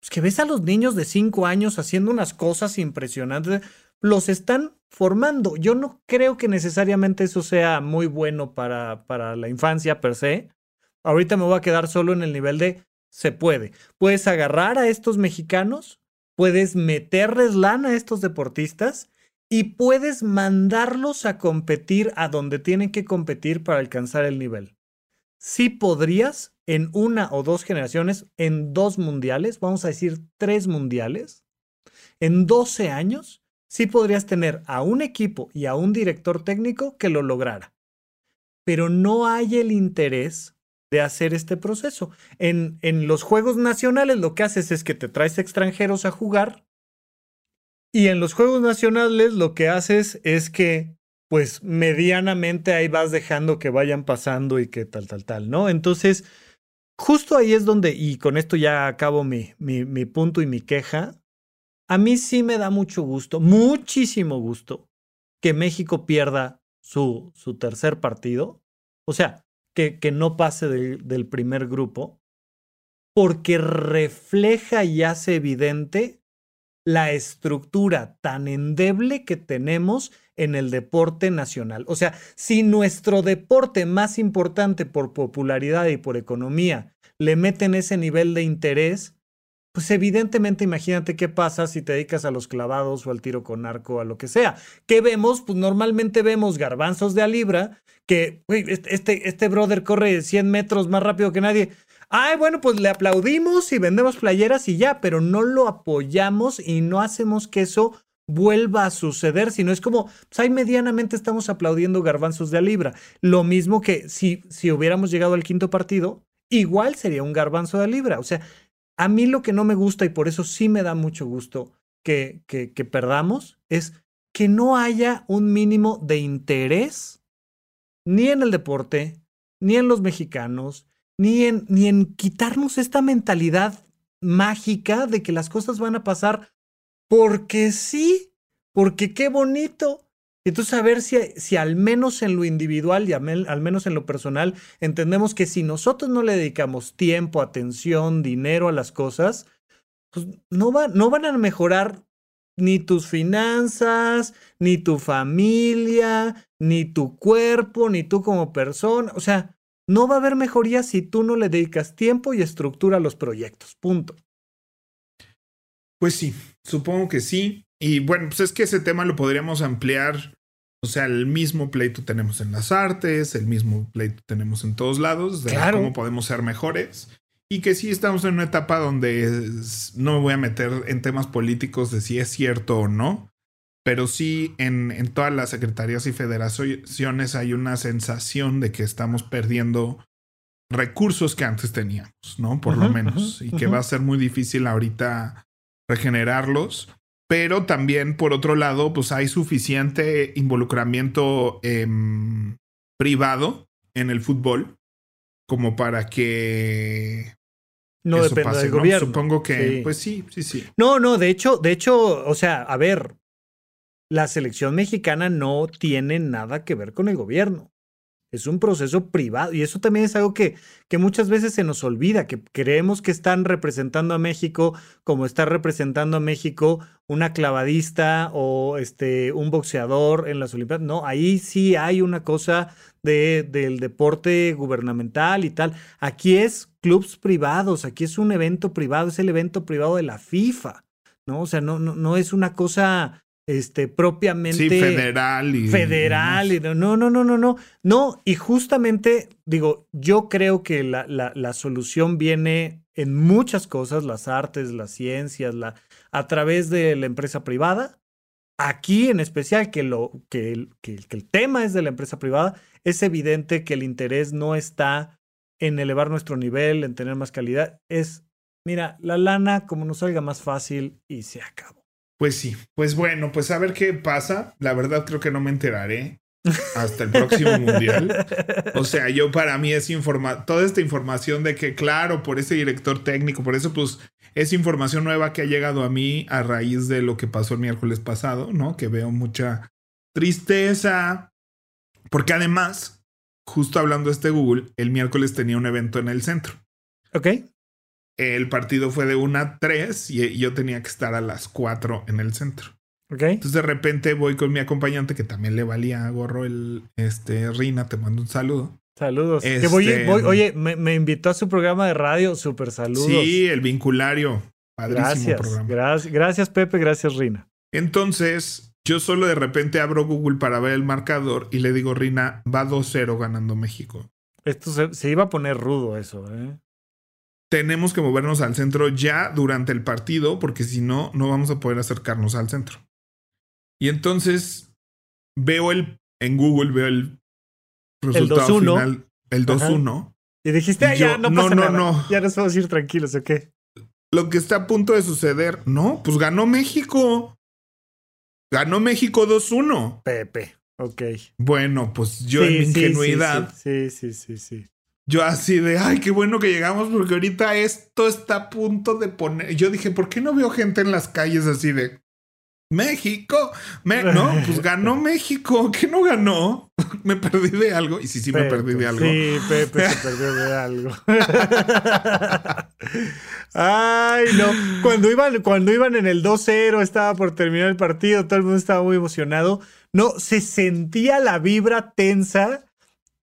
pues que ves a los niños de 5 años haciendo unas cosas impresionantes, los están formando. Yo no creo que necesariamente eso sea muy bueno para, para la infancia per se. Ahorita me voy a quedar solo en el nivel de se puede. Puedes agarrar a estos mexicanos, puedes meterles lana a estos deportistas y puedes mandarlos a competir a donde tienen que competir para alcanzar el nivel. Sí podrías en una o dos generaciones, en dos mundiales, vamos a decir tres mundiales, en 12 años, sí podrías tener a un equipo y a un director técnico que lo lograra. Pero no hay el interés de hacer este proceso. En, en los Juegos Nacionales lo que haces es que te traes extranjeros a jugar y en los Juegos Nacionales lo que haces es que pues medianamente ahí vas dejando que vayan pasando y que tal, tal, tal, ¿no? Entonces, justo ahí es donde, y con esto ya acabo mi, mi, punto y mi queja, a mí sí me da mucho gusto, muchísimo gusto, que México pierda su, su tercer partido. O sea, que, que no pase del, del primer grupo, porque refleja y hace evidente la estructura tan endeble que tenemos en el deporte nacional. O sea, si nuestro deporte más importante por popularidad y por economía le meten ese nivel de interés, pues evidentemente imagínate qué pasa si te dedicas a los clavados o al tiro con arco, a lo que sea. ¿Qué vemos? Pues normalmente vemos garbanzos de a libra, que este, este, este brother corre 100 metros más rápido que nadie. Ay, bueno, pues le aplaudimos y vendemos playeras y ya, pero no lo apoyamos y no hacemos que eso vuelva a suceder, sino es como, pues ahí medianamente estamos aplaudiendo garbanzos de a libra. Lo mismo que si, si hubiéramos llegado al quinto partido, igual sería un garbanzo de a libra. O sea, a mí lo que no me gusta y por eso sí me da mucho gusto que, que, que perdamos es que no haya un mínimo de interés ni en el deporte, ni en los mexicanos, ni en, ni en quitarnos esta mentalidad mágica de que las cosas van a pasar porque sí, porque qué bonito. Entonces, a ver si, si al menos en lo individual y al menos en lo personal entendemos que si nosotros no le dedicamos tiempo, atención, dinero a las cosas, pues no, va, no van a mejorar ni tus finanzas, ni tu familia, ni tu cuerpo, ni tú como persona. O sea, no va a haber mejoría si tú no le dedicas tiempo y estructura a los proyectos. Punto. Pues sí, supongo que sí. Y bueno, pues es que ese tema lo podríamos ampliar. O sea, el mismo pleito tenemos en las artes, el mismo pleito tenemos en todos lados, de cómo podemos ser mejores. Y que sí estamos en una etapa donde no me voy a meter en temas políticos de si es cierto o no, pero sí en, en todas las secretarías y federaciones hay una sensación de que estamos perdiendo recursos que antes teníamos, ¿no? Por lo menos. y que va a ser muy difícil ahorita regenerarlos. Pero también, por otro lado, pues hay suficiente involucramiento em, privado en el fútbol como para que no depende del gobierno. Supongo que, pues sí, sí, sí. No, no, de hecho, de hecho, o sea, a ver, la selección mexicana no tiene nada que ver con el gobierno. Es un proceso privado y eso también es algo que, que muchas veces se nos olvida, que creemos que están representando a México como está representando a México una clavadista o este, un boxeador en las Olimpiadas. No, ahí sí hay una cosa de, del deporte gubernamental y tal. Aquí es clubs privados, aquí es un evento privado, es el evento privado de la FIFA, ¿no? O sea, no, no, no es una cosa este, propiamente. Sí, federal y. Federal. Y, no, no, no, no, no. No, y justamente, digo, yo creo que la, la, la, solución viene en muchas cosas, las artes, las ciencias, la, a través de la empresa privada. Aquí en especial, que, lo, que, el, que, que el tema es de la empresa privada, es evidente que el interés no está en elevar nuestro nivel, en tener más calidad. Es, mira, la lana como nos salga más fácil y se acabó. Pues sí, pues bueno, pues a ver qué pasa. La verdad creo que no me enteraré hasta el próximo mundial. O sea, yo para mí es informa toda esta información de que, claro, por ese director técnico, por eso, pues es información nueva que ha llegado a mí a raíz de lo que pasó el miércoles pasado, ¿no? Que veo mucha tristeza, porque además justo hablando de este Google, el miércoles tenía un evento en el centro. Ok. El partido fue de 1 a 3 y yo tenía que estar a las 4 en el centro. Ok. Entonces de repente voy con mi acompañante que también le valía gorro el este Rina, te mando un saludo. Saludos. Que Este, voy- voy- oye, me, me invitó a su programa de radio. Súper saludos. Sí, el vinculario. Padrísimo gracias, programa. gracias. Gracias, Pepe. Gracias, Rina. Entonces, yo solo de repente abro Google para ver el marcador y le digo, Rina, va 2-0 ganando México. Esto se, se iba a poner rudo, eso, ¿eh? Tenemos que movernos al centro ya durante el partido porque si no, no vamos a poder acercarnos al centro. Y entonces veo el, en Google veo el resultado 2-1. final, el 2-1. Y dijiste, "Ah, ya no no, pasa no, nada. no. Ya nos podemos ir tranquilos, ¿ok? Lo que está a punto de suceder, no, pues ganó México. Ganó México 2-1. Pepe, ok. Bueno, pues yo Sí, en mi sí, sí, ingenuidad, Sí, sí, sí, sí. Yo así de, ay, qué bueno que llegamos porque ahorita esto está a punto de poner. Yo dije, ¿por qué no veo gente en las calles así de México? Me- no, pues ganó México. ¿Qué no ganó? me perdí de algo. Y sí, sí, me perdí de algo. Sí, Pepe se perdió de algo. Ay, no. Cuando iban, cuando iban en el 2-0, estaba por terminar el partido, todo el mundo estaba muy emocionado. No, se sentía la vibra tensa.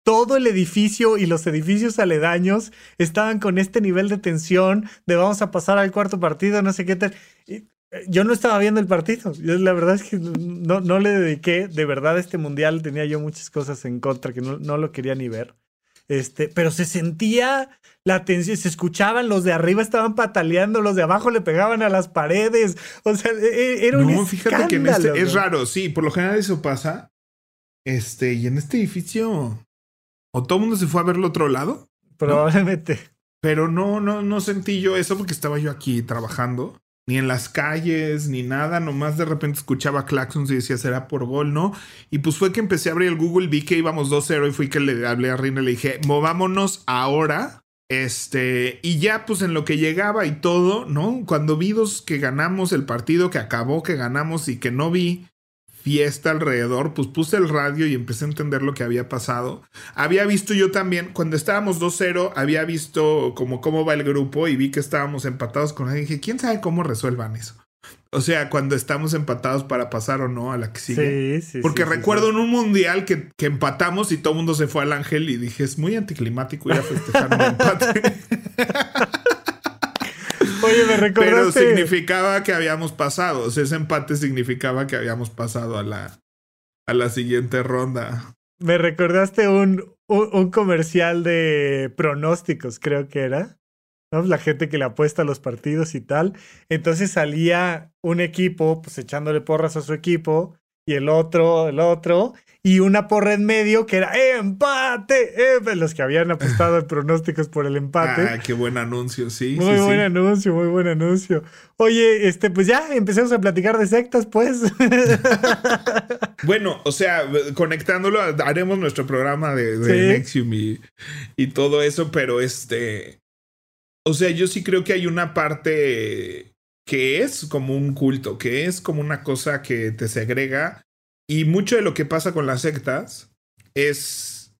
Todo el edificio y los edificios aledaños estaban con este nivel de tensión de vamos a pasar al cuarto partido, no sé qué tal. Eh, yo no estaba viendo el partido. La verdad es que no, no le dediqué. De verdad, este mundial tenía yo muchas cosas en contra que no, no lo quería ni ver. Este, pero se sentía la tensión, se escuchaban, los de arriba estaban pataleando, los de abajo le pegaban a las paredes. O sea, e- e- era un No, fíjate que en este es raro, sí, por lo general eso pasa. Este, y en este edificio, o todo el mundo se fue a ver el otro lado, Probablemente. pero no, no, no sentí yo eso porque estaba yo aquí trabajando, ni en las calles, ni nada, nomás de repente escuchaba claxons y decía, será por gol, ¿no? Y pues fue que empecé a abrir el Google, vi que íbamos 2-0 y fui que le hablé a Rina y le dije, movámonos ahora. Este, y ya pues en lo que llegaba y todo, ¿no? Cuando vi dos que ganamos el partido, que acabó, que ganamos y que no vi fiesta alrededor, pues puse el radio y empecé a entender lo que había pasado. Había visto yo también, cuando estábamos 2-0, había visto como cómo va el grupo y vi que estábamos empatados con alguien. Dije, ¿quién sabe cómo resuelvan eso? O sea, cuando estamos empatados para pasar o no a la que sigue. Sí, sí. Porque sí, recuerdo en un mundial que, que empatamos y todo el mundo se fue al ángel y dije, es muy anticlimático ir a festejar un empate. Oye, me Pero significaba que habíamos pasado. O sea, ese empate significaba que habíamos pasado a la, a la siguiente ronda. Me recordaste un, un, un comercial de pronósticos, creo que era. ¿no? La gente que le apuesta a los partidos y tal. Entonces salía un equipo, pues echándole porras a su equipo, y el otro, el otro, y una porra en medio que era empate. eh", los que habían apostado en pronósticos por el empate. Ah, qué buen anuncio, sí. Muy sí, buen sí. anuncio, muy buen anuncio. Oye, este, pues ya empecemos a platicar de sectas, pues. Bueno, o sea, conectándolo, haremos nuestro programa de, de Sí. Nexium y, y todo eso, pero este. O sea, yo sí creo que hay una parte que es como un culto, que es como una cosa que te segrega. Y mucho de lo que pasa con las sectas es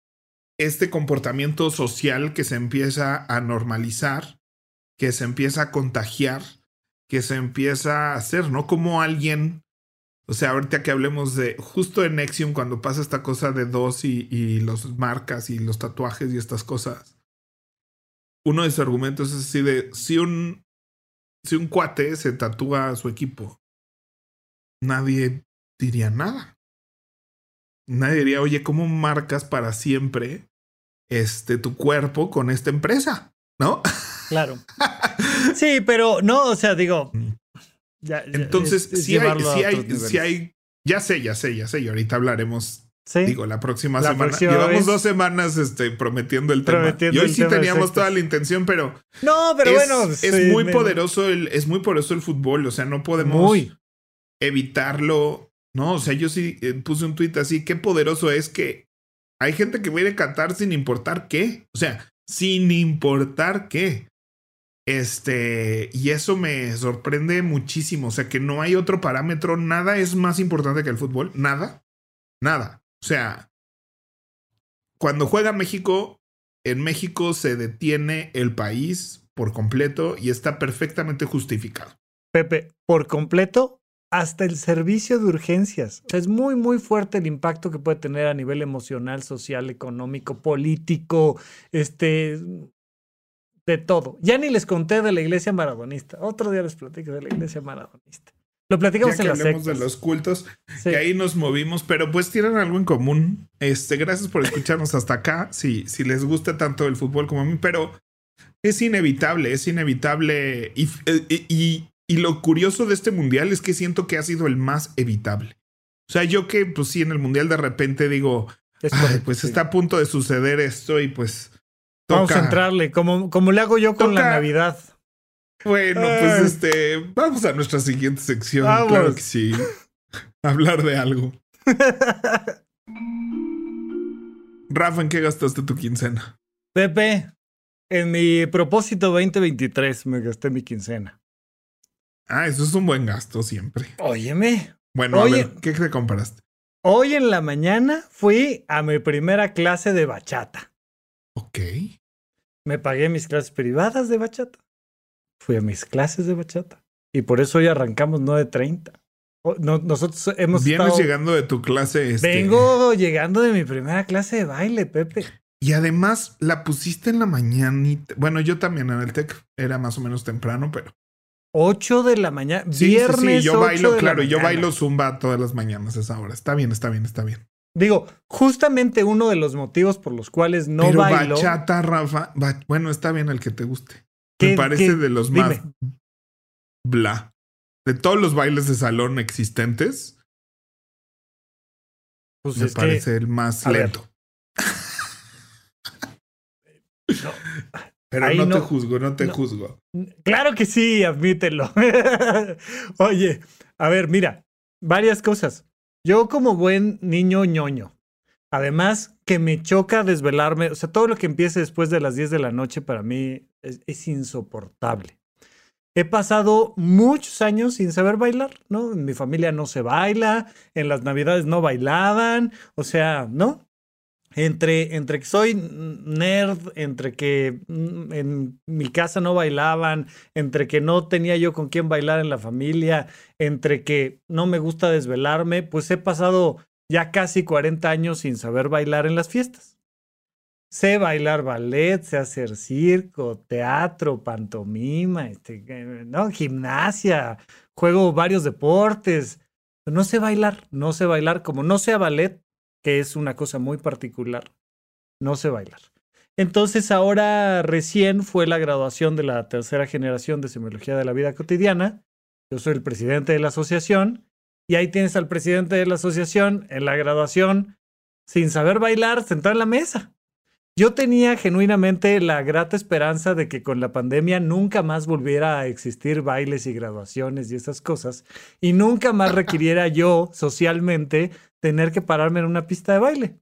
este comportamiento social que se empieza a normalizar, que se empieza a contagiar, que se empieza a hacer, ¿no? Como alguien o sea, ahorita que hablemos de justo en Nexium, cuando pasa esta cosa de dos y, y los marcas y los tatuajes y estas cosas, uno de sus argumentos es así de si un, si un cuate se tatúa a su equipo, nadie diría nada. Nadie diría, oye, ¿cómo marcas para siempre este, tu cuerpo con esta empresa? ¿No? Claro. Sí, pero no, o sea, digo. ya- ya- Entonces, es- si hay, sí hay, sí hay, ya sé, ya sé, ya sé, y ahorita hablaremos Sí. Digo, la próxima La semana. próxima Llevamos vez. dos semanas este, prometiendo el Prometiendo tema. Y hoy sí teníamos toda la intención, pero, no, pero es, bueno. es sí, muy me- poderoso el, es muy poderoso el fútbol. O sea, no podemos Muy. evitarlo. No, o sea, yo sí eh, puse un tuit así. Qué poderoso es que hay gente que viene a cantar sin importar qué. O sea, sin importar qué. Este, y eso me sorprende muchísimo. O sea, que no hay otro parámetro. Nada es más importante que el fútbol. Nada. Nada. O sea, cuando juega México, en México se detiene el país por completo y está perfectamente justificado. Pepe, por completo, hasta el servicio de urgencias. O sea, es muy, muy fuerte el impacto que puede tener a nivel emocional, social, económico, político, este, de todo. Ya ni les conté de la iglesia maradonista. Otro día les platico de la iglesia maradonista. Lo platicamos ya en que las hablemos de los cultos, que ahí nos movimos, pero pues tienen algo en común. Este, gracias por escucharnos hasta acá. Si, si les gusta tanto el fútbol como a mí, pero es inevitable, es inevitable. Y, y, y, lo curioso de este mundial es que siento que ha sido el más evitable. O sea, yo que, pues sí, en el mundial de repente digo, pues está a punto de suceder esto y pues. Vamos a entrarle, como, como le hago yo con la Navidad. Bueno, pues este, vamos a nuestra siguiente sección. Claro que sí. Hablar de algo. Rafa, ¿en qué gastaste tu quincena? Pepe, en mi propósito 2023 me gasté mi quincena. Ah, eso es un buen gasto siempre. Óyeme. Bueno, a ver, ¿qué te compraste? Hoy en la mañana fui a mi primera clase de bachata. Ok. Me pagué mis clases privadas de bachata fui a mis clases de bachata. Y por eso hoy arrancamos 9.30. No, nosotros hemos Vienes llegando de tu clase. Este... Vengo llegando de mi primera clase de baile, Pepe. Y además la pusiste en la mañanita. Bueno, yo también en el TEC era más o menos temprano, pero. 8 de la mañana. viernes. Sí, sí, yo bailo, claro, yo bailo zumba todas las mañanas a esa hora. Está bien, está bien, está bien. Digo, justamente uno de los motivos por los cuales no pero bailo. Bachata, Rafa. bueno, está bien el que te guste. Me parece de los más bla. De todos los bailes de salón existentes, pues me parece el más lento. Pero no, te juzgo, no te juzgo. Claro que sí, admítelo. Oye, a ver, mira, varias cosas. Yo como buen niño ñoño, Además, que me choca desvelarme, o sea, todo lo que empiece después de las 10 de la noche para mí es, insoportable. He pasado muchos años sin saber bailar, ¿no? En mi familia no se baila, en las navidades no bailaban, o sea, ¿no? Entre, entre que soy nerd, entre que en mi casa no bailaban, entre que no tenía yo con quién bailar en la familia, entre que no me gusta desvelarme, pues he pasado ya casi 40 años sin saber bailar en las fiestas. Sé bailar ballet, sé hacer circo, teatro, pantomima, este, ¿no? gimnasia, juego varios deportes. No sé bailar, no sé bailar como no sé ballet, que es una cosa muy particular. No sé bailar. Entonces ahora recién fue la graduación de la tercera generación de semiología de la vida cotidiana. Yo soy el presidente de la asociación y ahí tienes al presidente de la asociación en la graduación sin saber bailar, sentado en la mesa. Yo tenía genuinamente la grata esperanza de que con la pandemia nunca más volviera a existir bailes y graduaciones y esas cosas, y nunca más requiriera yo socialmente tener que pararme en una pista de baile.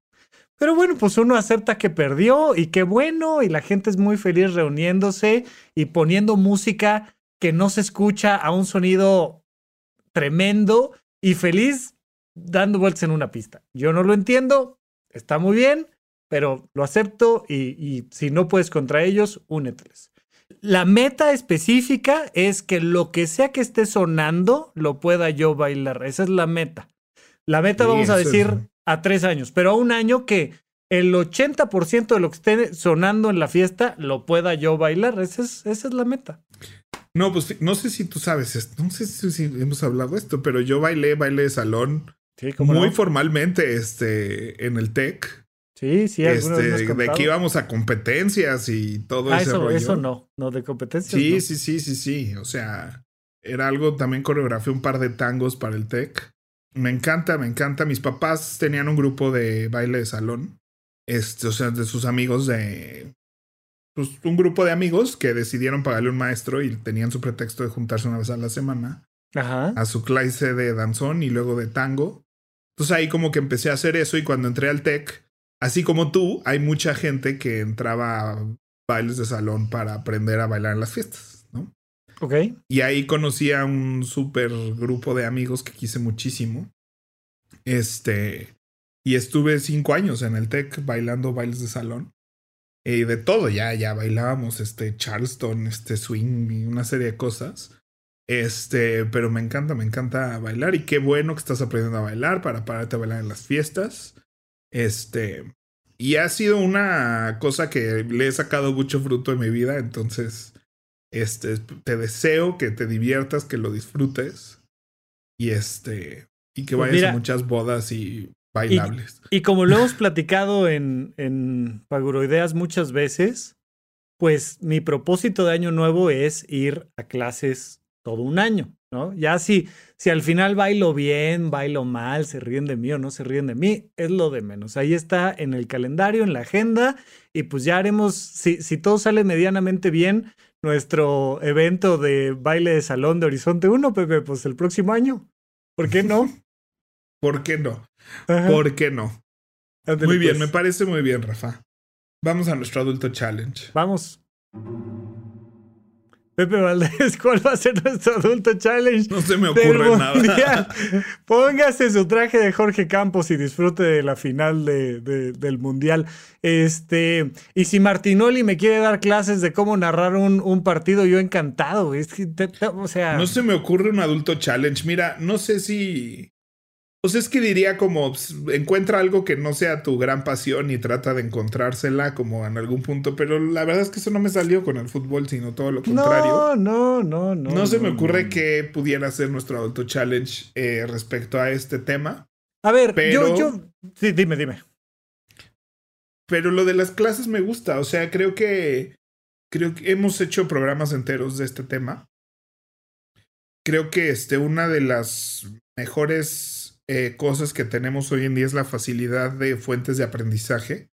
Pero bueno, pues uno acepta que perdió y qué bueno, y la gente es muy feliz reuniéndose y poniendo música que no se escucha a un sonido tremendo y feliz dando vueltas en una pista. Yo no lo entiendo, está muy bien, pero lo acepto y, si no puedes contra ellos, úneteles. La meta específica es que lo que sea que esté sonando lo pueda yo bailar. Esa es la meta. La meta, vamos a decir, a tres años, pero a un año que el 80% de lo que esté sonando en la fiesta lo pueda yo bailar. Esa es, esa es la meta. No, pues no sé si tú sabes esto, no sé si, hemos hablado de esto, pero yo bailé baile de salón muy formalmente este, en el TEC. Sí, sí, este, de que íbamos a competencias y todo ah, ese eso, Eso no, no de competencias. Sí, sí, sí, sí, sí. O sea, era algo también coreografía un par de tangos para el TEC. Me encanta, me encanta. Mis papás tenían un grupo de baile de salón. Este, o sea, de sus amigos de pues, un grupo de amigos que decidieron pagarle un maestro y tenían su pretexto de juntarse una vez a la semana a su clase de danzón y luego de tango. Entonces ahí como que empecé a hacer eso y cuando entré al TEC, así como tú, hay mucha gente que entraba a bailes de salón para aprender a bailar en las fiestas, ¿no? Ok. Y ahí conocí a un súper grupo de amigos que quise muchísimo. Este, Y estuve cinco años en el TEC bailando bailes de salón. Y de todo, ya, ya bailábamos este Charleston, este swing y una serie de cosas. Este, pero me encanta, me encanta bailar. Y qué bueno que estás aprendiendo a bailar para pararte a bailar en las fiestas. Este, y ha sido una cosa que le he sacado mucho fruto en mi vida. Entonces, este, te deseo que te diviertas, que lo disfrutes. Y este, y que pues vayas a muchas bodas y bailables. Y, como lo hemos platicado en, en Paguroideas muchas veces, pues mi propósito de año nuevo es ir a clases todo un año, ¿no? Ya si, si al final bailo bien, bailo mal, se ríen de mí o no se ríen de mí, es lo de menos. Ahí está en el calendario, en la agenda, y pues ya haremos, si, si todo sale medianamente bien, nuestro evento de baile de salón de Horizonte 1, Pepe, pues el próximo año. ¿Por qué no? ¿Por qué no? ¿Por qué no? muy bien, me pues. parece muy bien, Rafa. Vamos a nuestro adulto challenge. Vamos. Pepe Valdés, ¿cuál va a ser nuestro adulto challenge? No se me ocurre nada. Póngase su traje de Jorge Campos y disfrute de la final de, del mundial. Este, y si Martinoli me quiere dar clases de cómo narrar un, un partido, yo encantado. o sea. No se me ocurre un adulto challenge. Mira, no sé si. Pues es que diría como pues, encuentra algo que no sea tu gran pasión y trata de encontrársela como en algún punto, pero la verdad es que eso no me salió con el fútbol, sino todo lo contrario. No, no, no, no. No se me ocurre que pudiera ser nuestro adulto challenge eh, respecto a este tema. A ver, yo, yo, sí, dime, dime. Pero lo de las clases me gusta, o sea, creo que creo que hemos hecho programas enteros de este tema. Creo que este, una de las mejores eh, cosas que tenemos hoy en día es la facilidad de fuentes de aprendizaje.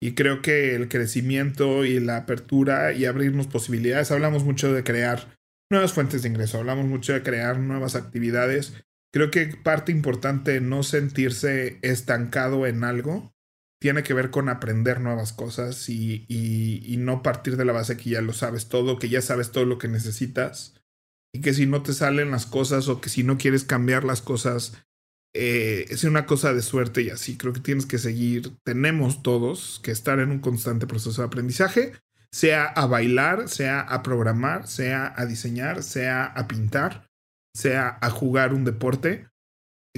Y creo que el crecimiento y la apertura y abrirnos posibilidades, hablamos mucho de crear nuevas fuentes de ingreso, hablamos mucho de crear nuevas actividades. Creo que parte importante no sentirse estancado en algo tiene que ver con aprender nuevas cosas y, y, no partir de la base que ya lo sabes todo, que ya sabes todo lo que necesitas y que si no te salen las cosas o que si no quieres cambiar las cosas eh, es una cosa de suerte y así. Creo que tienes que seguir, tenemos todos que estar en un constante proceso de aprendizaje, sea a bailar, sea a programar, sea a diseñar, sea a pintar, sea a jugar un deporte.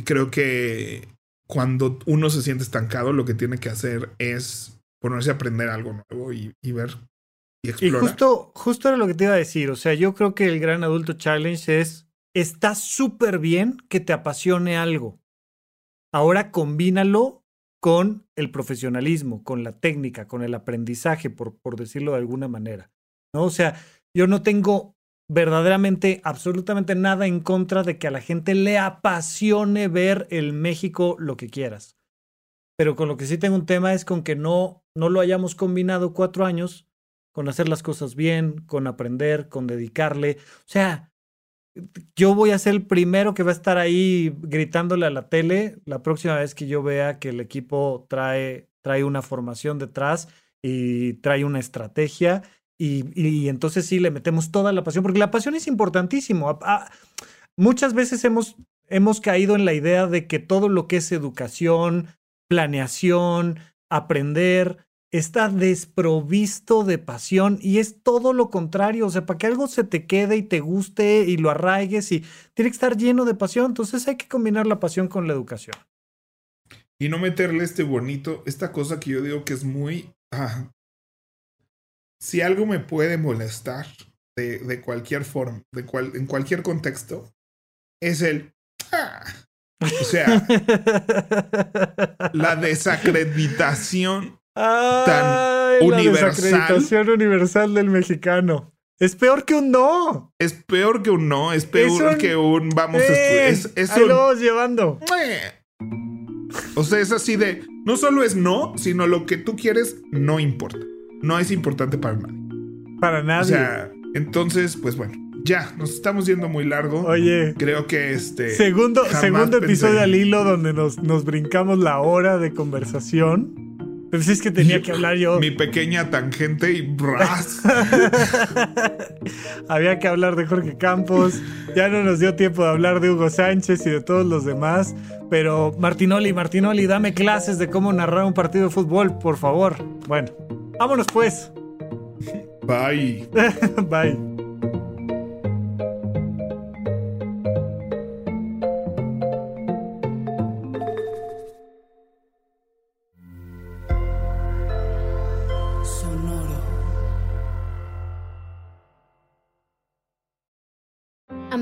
Creo que cuando uno se siente estancado, lo que tiene que hacer es ponerse a aprender algo nuevo y, ver y explorar. Y justo, justo era lo que te iba a decir. O sea, yo creo que el Gran Adulto Challenge es, está súper bien que te apasione algo. Ahora combínalo con el profesionalismo, con la técnica, con el aprendizaje, por, decirlo de alguna manera. ¿no? O sea, yo no tengo verdaderamente absolutamente nada en contra de que a la gente le apasione ver el México lo que quieras. Pero con lo que sí tengo un tema es con que no, no lo hayamos combinado cuatro años con hacer las cosas bien, con aprender, con dedicarle. O sea, yo voy a ser el primero que va a estar ahí gritándole a la tele la próxima vez que yo vea que el equipo trae, trae una formación detrás y trae una estrategia y, y entonces sí le metemos toda la pasión, porque la pasión es importantísimo. muchas veces hemos, hemos caído en la idea de que todo lo que es educación, planeación, aprender, está desprovisto de pasión y es todo lo contrario. O sea, para que algo se te quede y te guste y lo arraigues y tiene que estar lleno de pasión. Entonces hay que combinar la pasión con la educación. Y no meterle este bonito, esta cosa que yo digo que es muy... Ah, si algo me puede molestar de, de cualquier forma, de cual, en cualquier contexto, es el... Ah, o sea, la desacreditación tan universal. La universal del mexicano. Es peor que un no. Es peor que un no. Es peor que un vamos a estudiar. Es, es ahí lo vamos llevando. O sea, es así de. No solo es no, sino lo que tú quieres no importa. No es importante para nadie. Para nadie. O sea, entonces, pues bueno. Ya, nos estamos yendo muy largo. Oye. Creo que este. Segundo, segundo episodio al hilo donde nos, nos brincamos la hora de conversación. Pues es que tenía que hablar yo. Mi pequeña tangente y ras. Había que hablar de Jorge Campos. Ya no nos dio tiempo de hablar de Hugo Sánchez y de todos los demás. Pero Martinoli, Martinoli, dame clases de cómo narrar un partido de fútbol, por favor. Bueno, vámonos pues. Bye. Bye.